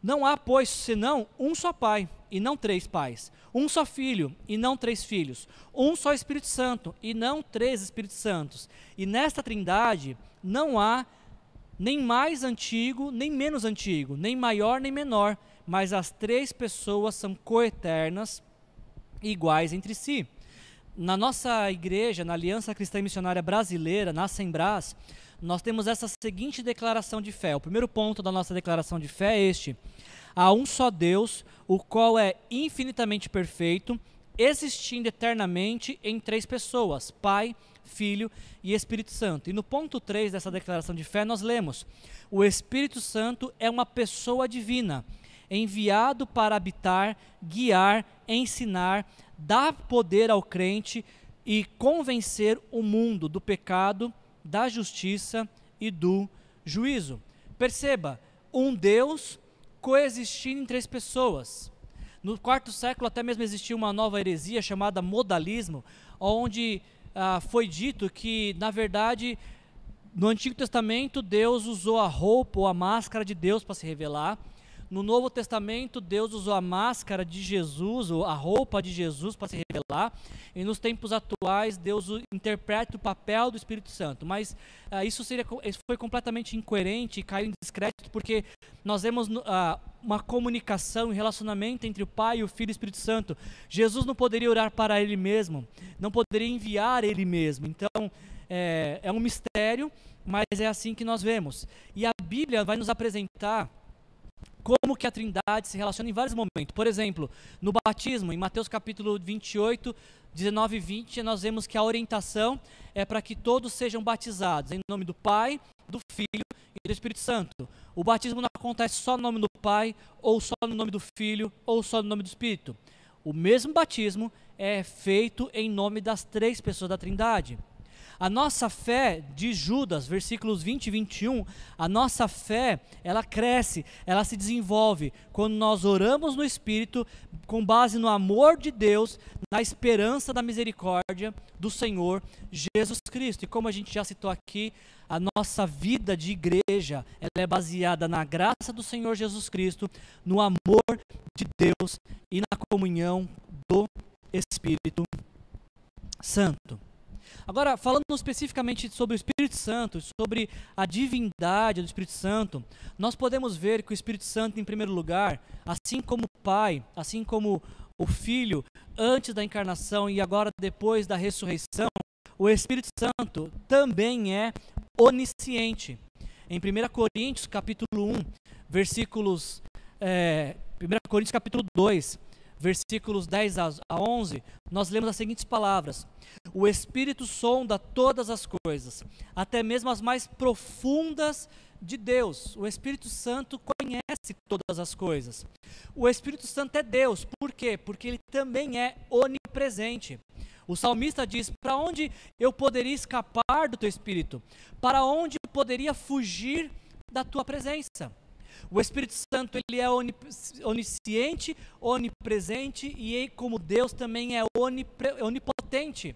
A: Não há, pois, senão um só Pai, e não três pais. Um só Filho, e não três filhos. Um só Espírito Santo, e não três Espíritos Santos. E nesta trindade não há nem mais antigo, nem menos antigo, nem maior, nem menor, mas as três pessoas são coeternas iguais entre si. Na nossa igreja, na Aliança Cristã e Missionária Brasileira, na Sembrás, nós temos essa seguinte declaração de fé. O primeiro ponto da nossa declaração de fé é este: há um só Deus, o qual é infinitamente perfeito, existindo eternamente em três pessoas: Pai, Filho e Espírito Santo. E no ponto 3 dessa declaração de fé, nós lemos: o Espírito Santo é uma pessoa divina, enviado para habitar, guiar, ensinar, dar poder ao crente e convencer o mundo do pecado da justiça e do juízo. Perceba, um Deus coexistindo em três pessoas. No quarto século até mesmo existiu uma nova heresia chamada modalismo, onde ah, foi dito que, na verdade, no Antigo Testamento Deus usou a roupa ou a máscara de Deus para se revelar, no Novo Testamento, Deus usou a máscara de Jesus, ou a roupa de Jesus para se revelar. E nos tempos atuais, Deus interpreta o papel do Espírito Santo. Mas uh, isso, seria, isso foi completamente incoerente e caiu em descrédito, porque nós vemos uh, uma comunicação e relacionamento entre o Pai, o Filho e o Espírito Santo. Jesus não poderia orar para Ele mesmo, não poderia enviar Ele mesmo. Então, é, é um mistério, mas é assim que nós vemos. E a Bíblia vai nos apresentar como que a Trindade se relaciona em vários momentos. Por exemplo, no batismo, em Mateus capítulo 28, 19 e 20, nós vemos que a orientação é para que todos sejam batizados em nome do Pai, do Filho e do Espírito Santo. O batismo não acontece só no nome do Pai, ou só no nome do Filho, ou só no nome do Espírito. O mesmo batismo é feito em nome das três pessoas da Trindade. A nossa fé, de Judas, versículos 20 e 21, a nossa fé, ela cresce, ela se desenvolve quando nós oramos no Espírito, com base no amor de Deus, na esperança da misericórdia do Senhor Jesus Cristo. E como a gente já citou aqui, a nossa vida de igreja, ela é baseada na graça do Senhor Jesus Cristo, no amor de Deus e na comunhão do Espírito Santo. Agora, falando especificamente sobre o Espírito Santo, sobre a divindade do Espírito Santo, nós podemos ver que o Espírito Santo, em primeiro lugar, assim como o Pai, assim como o Filho, antes da encarnação e agora depois da ressurreição, o Espírito Santo também é onisciente. Em 1 Coríntios capítulo 1, versículos é, 1 Coríntios capítulo 2, versículos 10 a 11, nós lemos as seguintes palavras: O Espírito sonda todas as coisas, até mesmo as mais profundas de Deus. O Espírito Santo conhece todas as coisas. O Espírito Santo é Deus, por quê? Porque ele também é onipresente. O salmista diz: Para onde eu poderia escapar do teu espírito? Para onde eu poderia fugir da tua presença? O Espírito Santo ele é onisciente, onipresente e como Deus também é onipotente.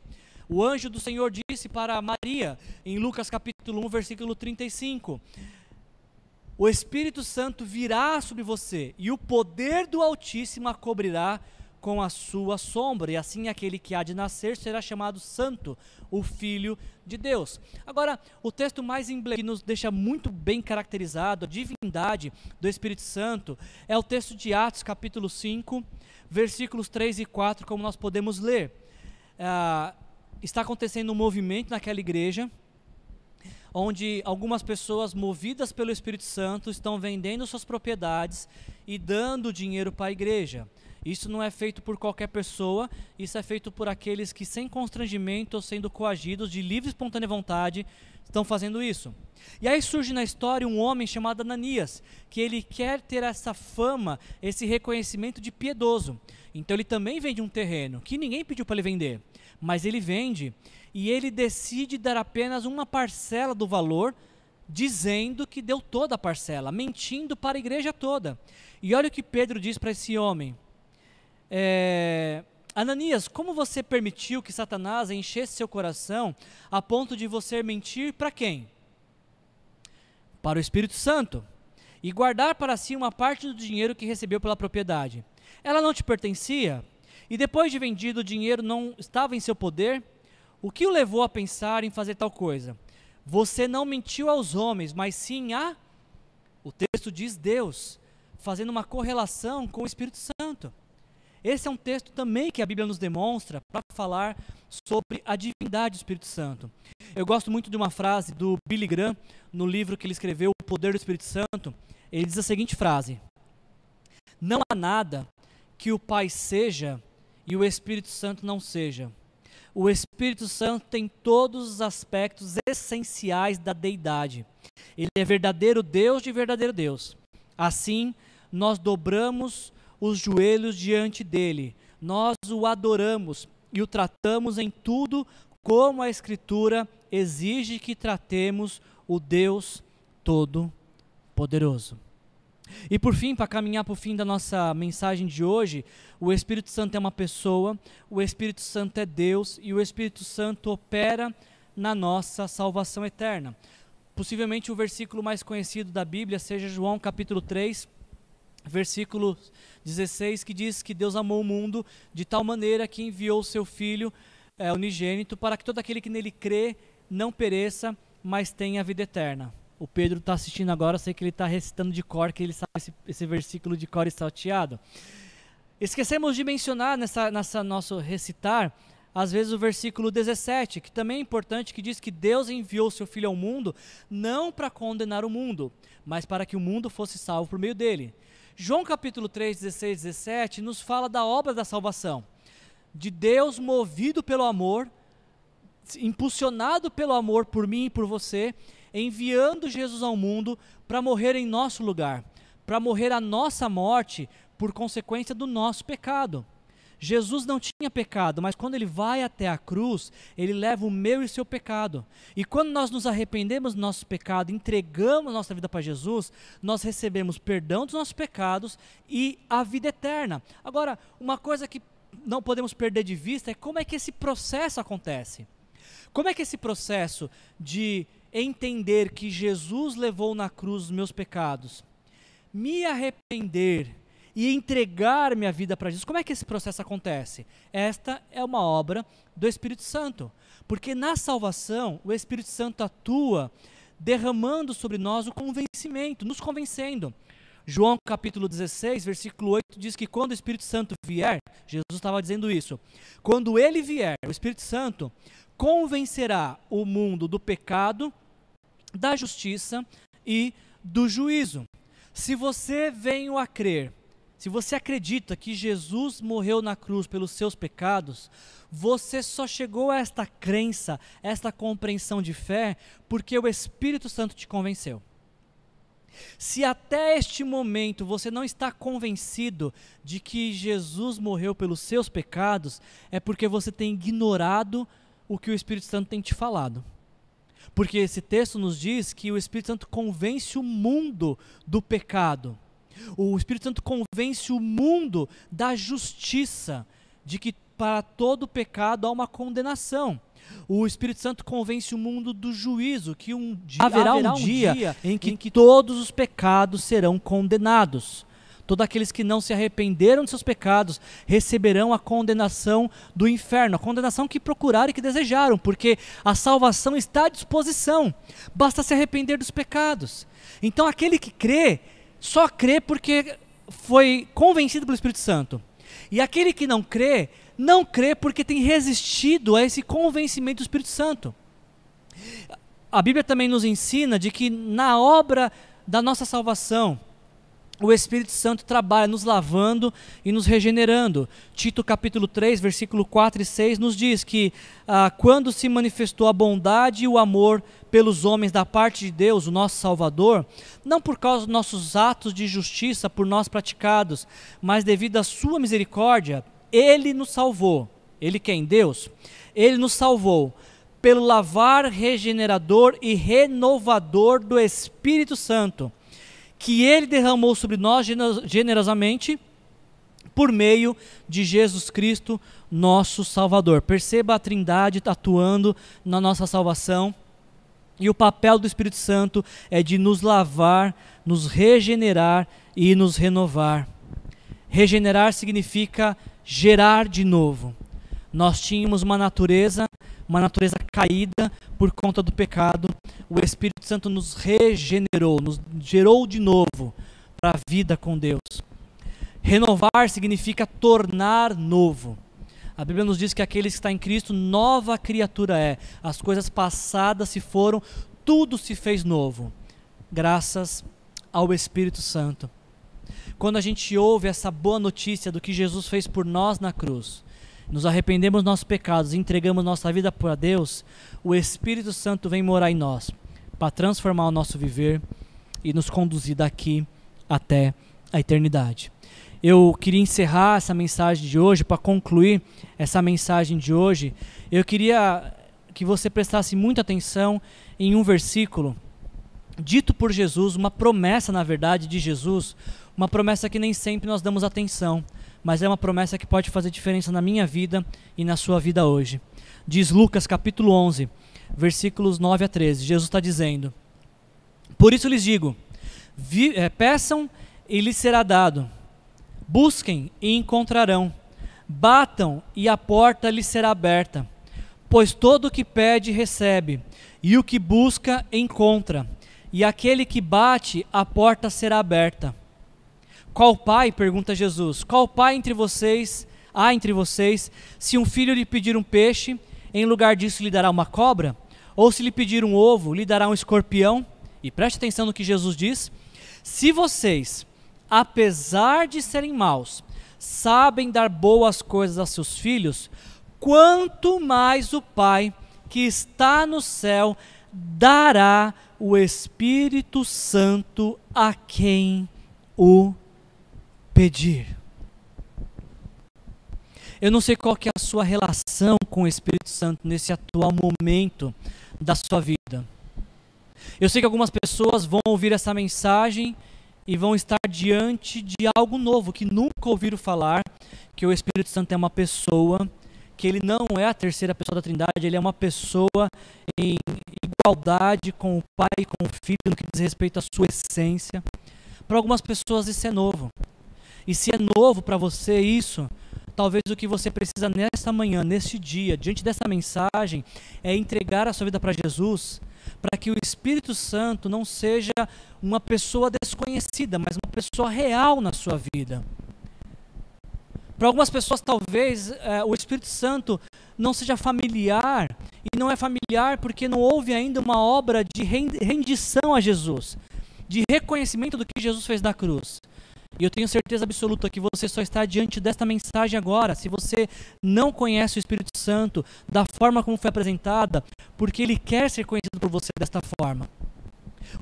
A: O anjo do Senhor disse para Maria, em Lucas capítulo 1, versículo 35: O Espírito Santo virá sobre você e o poder do Altíssimo a cobrirá com a sua sombra, e assim aquele que há de nascer será chamado Santo, o Filho de Deus. Agora, o texto mais emblemático que nos deixa muito bem caracterizado a divindade do Espírito Santo é o texto de Atos, capítulo 5, versículos 3 e 4, como nós podemos ler. Ah, está acontecendo um movimento naquela igreja, onde algumas pessoas movidas pelo Espírito Santo estão vendendo suas propriedades e dando dinheiro para a igreja. Isso não é feito por qualquer pessoa, isso é feito por aqueles que, sem constrangimento ou sendo coagidos de livre e espontânea vontade, estão fazendo isso. E aí surge na história um homem chamado Ananias, que ele quer ter essa fama, esse reconhecimento de piedoso. Então ele também vende um terreno, que ninguém pediu para ele vender, mas ele vende e ele decide dar apenas uma parcela do valor, dizendo que deu toda a parcela, mentindo para a igreja toda. E olha o que Pedro diz para esse homem: é, Ananias, como você permitiu que Satanás enchesse seu coração a ponto de você mentir para quem? Para o Espírito Santo. E guardar para si uma parte do dinheiro que recebeu pela propriedade. Ela não te pertencia? E depois de vendido, o dinheiro não estava em seu poder? O que o levou a pensar em fazer tal coisa? Você não mentiu aos homens, mas sim a. O texto diz Deus, fazendo uma correlação com o Espírito Santo. Esse é um texto também que a Bíblia nos demonstra para falar sobre a divindade do Espírito Santo. Eu gosto muito de uma frase do Billy Graham no livro que ele escreveu, O Poder do Espírito Santo. Ele diz a seguinte frase: Não há nada que o Pai seja e o Espírito Santo não seja. O Espírito Santo tem todos os aspectos essenciais da deidade. Ele é verdadeiro Deus de verdadeiro Deus. Assim, nós dobramos os joelhos diante dele. Nós o adoramos e o tratamos em tudo como a Escritura exige que tratemos o Deus Todo-Poderoso. E por fim, para caminhar para o fim da nossa mensagem de hoje, o Espírito Santo é uma pessoa, o Espírito Santo é Deus e o Espírito Santo opera na nossa salvação eterna. Possivelmente o versículo mais conhecido da Bíblia seja João capítulo 3, versículo 16, que diz que Deus amou o mundo de tal maneira que enviou o seu Filho é, unigênito para que todo aquele que nele crê não pereça, mas tenha a vida eterna. O Pedro está assistindo agora, sei que ele está recitando de cor, que ele sabe esse, esse versículo de cor e salteado. Esquecemos de mencionar nessa, nessa nosso recitar, às vezes o versículo 17, que também é importante, que diz que Deus enviou seu Filho ao mundo não para condenar o mundo, mas para que o mundo fosse salvo por meio dele. João capítulo 3, 16, 17 nos fala da obra da salvação, de Deus movido pelo amor, impulsionado pelo amor por mim e por você, enviando Jesus ao mundo para morrer em nosso lugar, para morrer a nossa morte por consequência do nosso pecado. Jesus não tinha pecado, mas quando ele vai até a cruz, ele leva o meu e o seu pecado. E quando nós nos arrependemos do nosso pecado, entregamos nossa vida para Jesus, nós recebemos perdão dos nossos pecados e a vida eterna. Agora, uma coisa que não podemos perder de vista é como é que esse processo acontece. Como é que esse processo de entender que Jesus levou na cruz os meus pecados, me arrepender e entregar minha vida para Jesus. Como é que esse processo acontece? Esta é uma obra do Espírito Santo, porque na salvação o Espírito Santo atua derramando sobre nós o convencimento, nos convencendo. João capítulo 16, versículo 8 diz que quando o Espírito Santo vier, Jesus estava dizendo isso, quando ele vier, o Espírito Santo convencerá o mundo do pecado, da justiça e do juízo. Se você veio a crer se você acredita que Jesus morreu na cruz pelos seus pecados, você só chegou a esta crença, esta compreensão de fé, porque o Espírito Santo te convenceu. Se até este momento você não está convencido de que Jesus morreu pelos seus pecados, é porque você tem ignorado o que o Espírito Santo tem te falado. Porque esse texto nos diz que o Espírito Santo convence o mundo do pecado. O Espírito Santo convence o mundo da justiça, de que para todo pecado há uma condenação. O Espírito Santo convence o mundo do juízo, que um dia, haverá, haverá um, dia, dia em, que em que todos os pecados serão condenados. Todos aqueles que não se arrependeram de seus pecados receberão a condenação do inferno, a condenação que procuraram e que desejaram, porque a salvação está à disposição, basta se arrepender dos pecados. Então, aquele que crê só crê porque foi convencido pelo Espírito Santo. E aquele que não crê, não crê porque tem resistido a esse convencimento do Espírito Santo. A Bíblia também nos ensina de que na obra da nossa salvação, o Espírito Santo trabalha nos lavando e nos regenerando. Tito capítulo 3, versículo 4 e 6 nos diz que ah, quando se manifestou a bondade e o amor pelos homens da parte de Deus, o nosso Salvador, não por causa dos nossos atos de justiça por nós praticados, mas devido à sua misericórdia, ele nos salvou. Ele quem? Deus. Ele nos salvou pelo lavar regenerador e renovador do Espírito Santo que ele derramou sobre nós generosamente por meio de Jesus Cristo, nosso Salvador. Perceba a Trindade atuando na nossa salvação. E o papel do Espírito Santo é de nos lavar, nos regenerar e nos renovar. Regenerar significa gerar de novo. Nós tínhamos uma natureza uma natureza caída por conta do pecado, o Espírito Santo nos regenerou, nos gerou de novo para a vida com Deus. Renovar significa tornar novo. A Bíblia nos diz que aquele que está em Cristo, nova criatura é. As coisas passadas se foram, tudo se fez novo, graças ao Espírito Santo. Quando a gente ouve essa boa notícia do que Jesus fez por nós na cruz, nos arrependemos dos nossos pecados e entregamos nossa vida para Deus, o Espírito Santo vem morar em nós para transformar o nosso viver e nos conduzir daqui até a eternidade. Eu queria encerrar essa mensagem de hoje, para concluir essa mensagem de hoje, eu queria que você prestasse muita atenção em um versículo dito por Jesus, uma promessa, na verdade, de Jesus, uma promessa que nem sempre nós damos atenção mas é uma promessa que pode fazer diferença na minha vida e na sua vida hoje. Diz Lucas capítulo 11, versículos 9 a 13. Jesus está dizendo: Por isso lhes digo: vi, é, peçam e lhes será dado, busquem e encontrarão, batam e a porta lhes será aberta. Pois todo o que pede recebe, e o que busca encontra, e aquele que bate, a porta será aberta. Qual pai, pergunta Jesus, qual pai entre vocês, há entre vocês, se um filho lhe pedir um peixe, em lugar disso lhe dará uma cobra? Ou se lhe pedir um ovo, lhe dará um escorpião? E preste atenção no que Jesus diz: se vocês, apesar de serem maus, sabem dar boas coisas a seus filhos, quanto mais o Pai que está no céu dará o Espírito Santo a quem o pedir. Eu não sei qual que é a sua relação com o Espírito Santo nesse atual momento da sua vida. Eu sei que algumas pessoas vão ouvir essa mensagem e vão estar diante de algo novo que nunca ouviram falar, que o Espírito Santo é uma pessoa, que ele não é a terceira pessoa da Trindade, ele é uma pessoa em igualdade com o Pai e com o Filho no que diz respeito à sua essência. Para algumas pessoas isso é novo. E se é novo para você isso, talvez o que você precisa nesta manhã, neste dia, diante dessa mensagem, é entregar a sua vida para Jesus, para que o Espírito Santo não seja uma pessoa desconhecida, mas uma pessoa real na sua vida. Para algumas pessoas, talvez é, o Espírito Santo não seja familiar, e não é familiar porque não houve ainda uma obra de rendição a Jesus, de reconhecimento do que Jesus fez na cruz. E eu tenho certeza absoluta que você só está diante desta mensagem agora, se você não conhece o Espírito Santo da forma como foi apresentada, porque ele quer ser conhecido por você desta forma.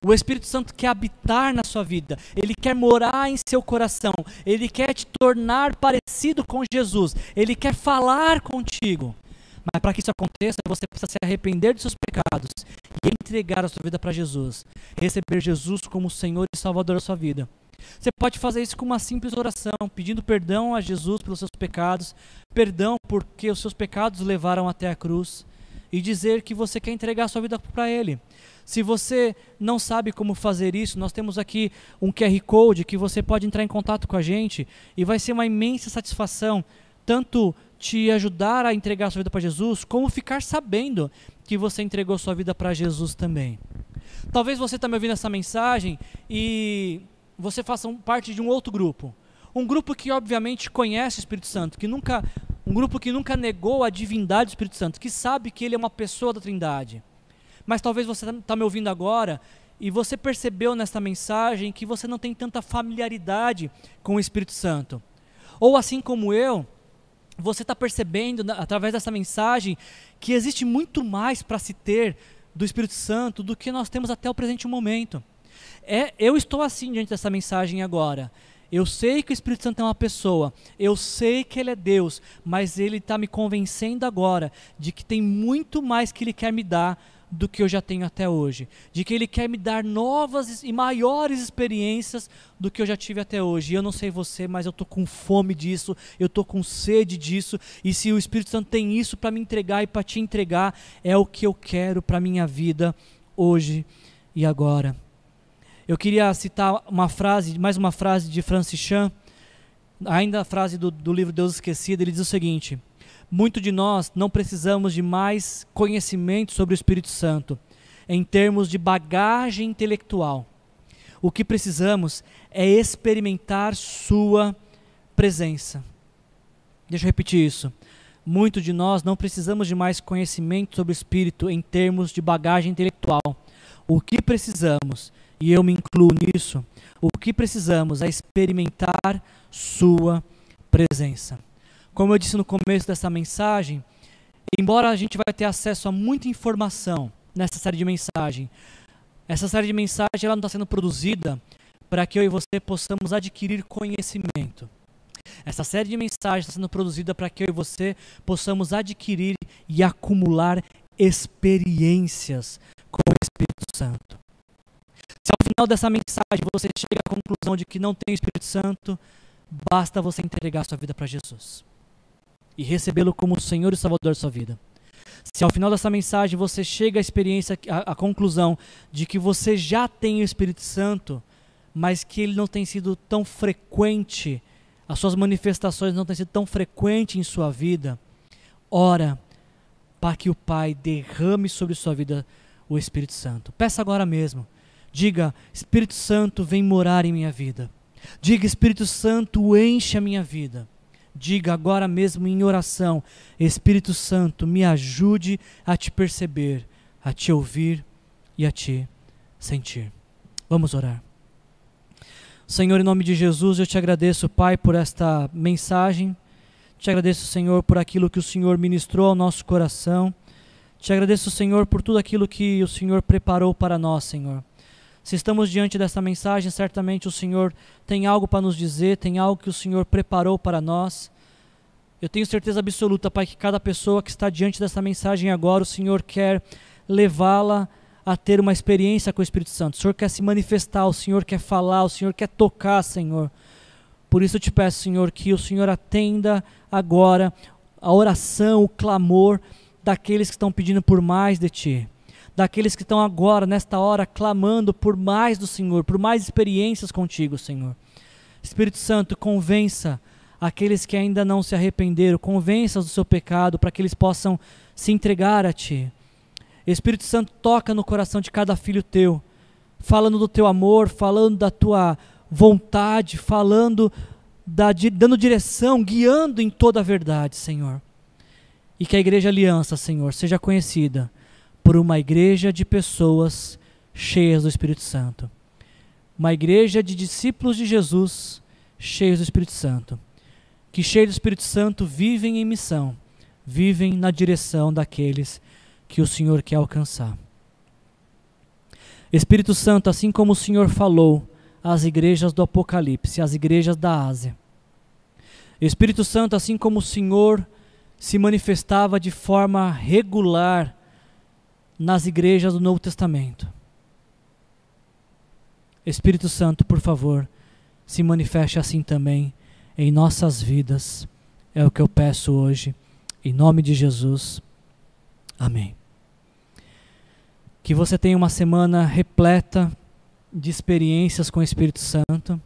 A: O Espírito Santo quer habitar na sua vida, ele quer morar em seu coração, ele quer te tornar parecido com Jesus, ele quer falar contigo. Mas para que isso aconteça, você precisa se arrepender dos seus pecados e entregar a sua vida para Jesus, receber Jesus como Senhor e Salvador da sua vida. Você pode fazer isso com uma simples oração, pedindo perdão a Jesus pelos seus pecados, perdão porque os seus pecados levaram até a cruz, e dizer que você quer entregar a sua vida para Ele. Se você não sabe como fazer isso, nós temos aqui um QR Code que você pode entrar em contato com a gente e vai ser uma imensa satisfação tanto te ajudar a entregar a sua vida para Jesus, como ficar sabendo que você entregou sua vida para Jesus também. Talvez você está me ouvindo essa mensagem e você faça parte de um outro grupo. Um grupo que obviamente conhece o Espírito Santo, que nunca, um grupo que nunca negou a divindade do Espírito Santo, que sabe que ele é uma pessoa da Trindade. Mas talvez você está tá me ouvindo agora e você percebeu nesta mensagem que você não tem tanta familiaridade com o Espírito Santo. Ou assim como eu, você está percebendo através dessa mensagem que existe muito mais para se ter do Espírito Santo do que nós temos até o presente momento. É, eu estou assim diante dessa mensagem agora. Eu sei que o Espírito Santo é uma pessoa, eu sei que ele é Deus, mas ele está me convencendo agora de que tem muito mais que ele quer me dar do que eu já tenho até hoje, de que Ele quer me dar novas e maiores experiências do que eu já tive até hoje. E eu não sei você, mas eu estou com fome disso, eu estou com sede disso, e se o Espírito Santo tem isso para me entregar e para te entregar, é o que eu quero para minha vida hoje e agora. Eu queria citar uma frase, mais uma frase de Francis Chan, ainda a frase do, do livro Deus Esquecido, ele diz o seguinte: muito de nós não precisamos de mais conhecimento sobre o Espírito Santo, em termos de bagagem intelectual. O que precisamos é experimentar Sua presença. Deixa eu repetir isso. Muito de nós não precisamos de mais conhecimento sobre o Espírito em termos de bagagem intelectual. O que precisamos, e eu me incluo nisso, o que precisamos é experimentar Sua presença. Como eu disse no começo dessa mensagem, embora a gente vai ter acesso a muita informação nessa série de mensagem, essa série de mensagem ela não está sendo produzida para que eu e você possamos adquirir conhecimento. Essa série de mensagens está sendo produzida para que eu e você possamos adquirir e acumular experiências com o Espírito Santo. Final dessa mensagem você chega à conclusão de que não tem o Espírito Santo, basta você entregar sua vida para Jesus e recebê-lo como Senhor e Salvador da sua vida. Se ao final dessa mensagem você chega à experiência, à, à conclusão de que você já tem o Espírito Santo, mas que ele não tem sido tão frequente, as suas manifestações não têm sido tão frequentes em sua vida, ora para que o Pai derrame sobre sua vida o Espírito Santo. Peça agora mesmo. Diga: Espírito Santo, vem morar em minha vida. Diga: Espírito Santo, enche a minha vida. Diga agora mesmo em oração: Espírito Santo, me ajude a te perceber, a te ouvir e a te sentir. Vamos orar. Senhor, em nome de Jesus, eu te agradeço, Pai, por esta mensagem. Te agradeço, Senhor, por aquilo que o Senhor ministrou ao nosso coração. Te agradeço, Senhor, por tudo aquilo que o Senhor preparou para nós, Senhor. Se estamos diante dessa mensagem, certamente o Senhor tem algo para nos dizer, tem algo que o Senhor preparou para nós. Eu tenho certeza absoluta, Pai, que cada pessoa que está diante dessa mensagem agora, o Senhor quer levá-la a ter uma experiência com o Espírito Santo. O Senhor quer se manifestar, o Senhor quer falar, o Senhor quer tocar, Senhor. Por isso eu te peço, Senhor, que o Senhor atenda agora a oração, o clamor daqueles que estão pedindo por mais de Ti. Daqueles que estão agora, nesta hora, clamando por mais do Senhor, por mais experiências contigo, Senhor. Espírito Santo, convença aqueles que ainda não se arrependeram, convença-os do seu pecado para que eles possam se entregar a Ti. Espírito Santo, toca no coração de cada filho teu, falando do teu amor, falando da tua vontade, falando, da, dando direção, guiando em toda a verdade, Senhor. E que a Igreja Aliança, Senhor, seja conhecida por uma igreja de pessoas cheias do Espírito Santo. Uma igreja de discípulos de Jesus cheios do Espírito Santo que, cheios do Espírito Santo, vivem em missão, vivem na direção daqueles que o Senhor quer alcançar. Espírito Santo, assim como o Senhor falou às igrejas do Apocalipse, às igrejas da Ásia. Espírito Santo, assim como o Senhor se manifestava de forma regular nas igrejas do Novo Testamento. Espírito Santo, por favor, se manifeste assim também em nossas vidas. É o que eu peço hoje, em nome de Jesus. Amém. Que você tenha uma semana repleta de experiências com o Espírito Santo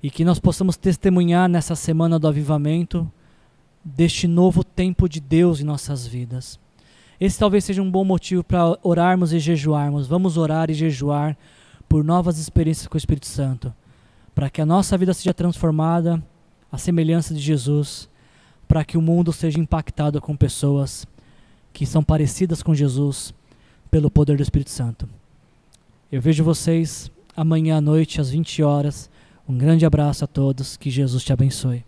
A: e que nós possamos testemunhar nessa semana do avivamento deste novo tempo de Deus em nossas vidas. Esse talvez seja um bom motivo para orarmos e jejuarmos. Vamos orar e jejuar por novas experiências com o Espírito Santo para que a nossa vida seja transformada à semelhança de Jesus, para que o mundo seja impactado com pessoas que são parecidas com Jesus pelo poder do Espírito Santo. Eu vejo vocês amanhã à noite às 20 horas. Um grande abraço a todos, que Jesus te abençoe.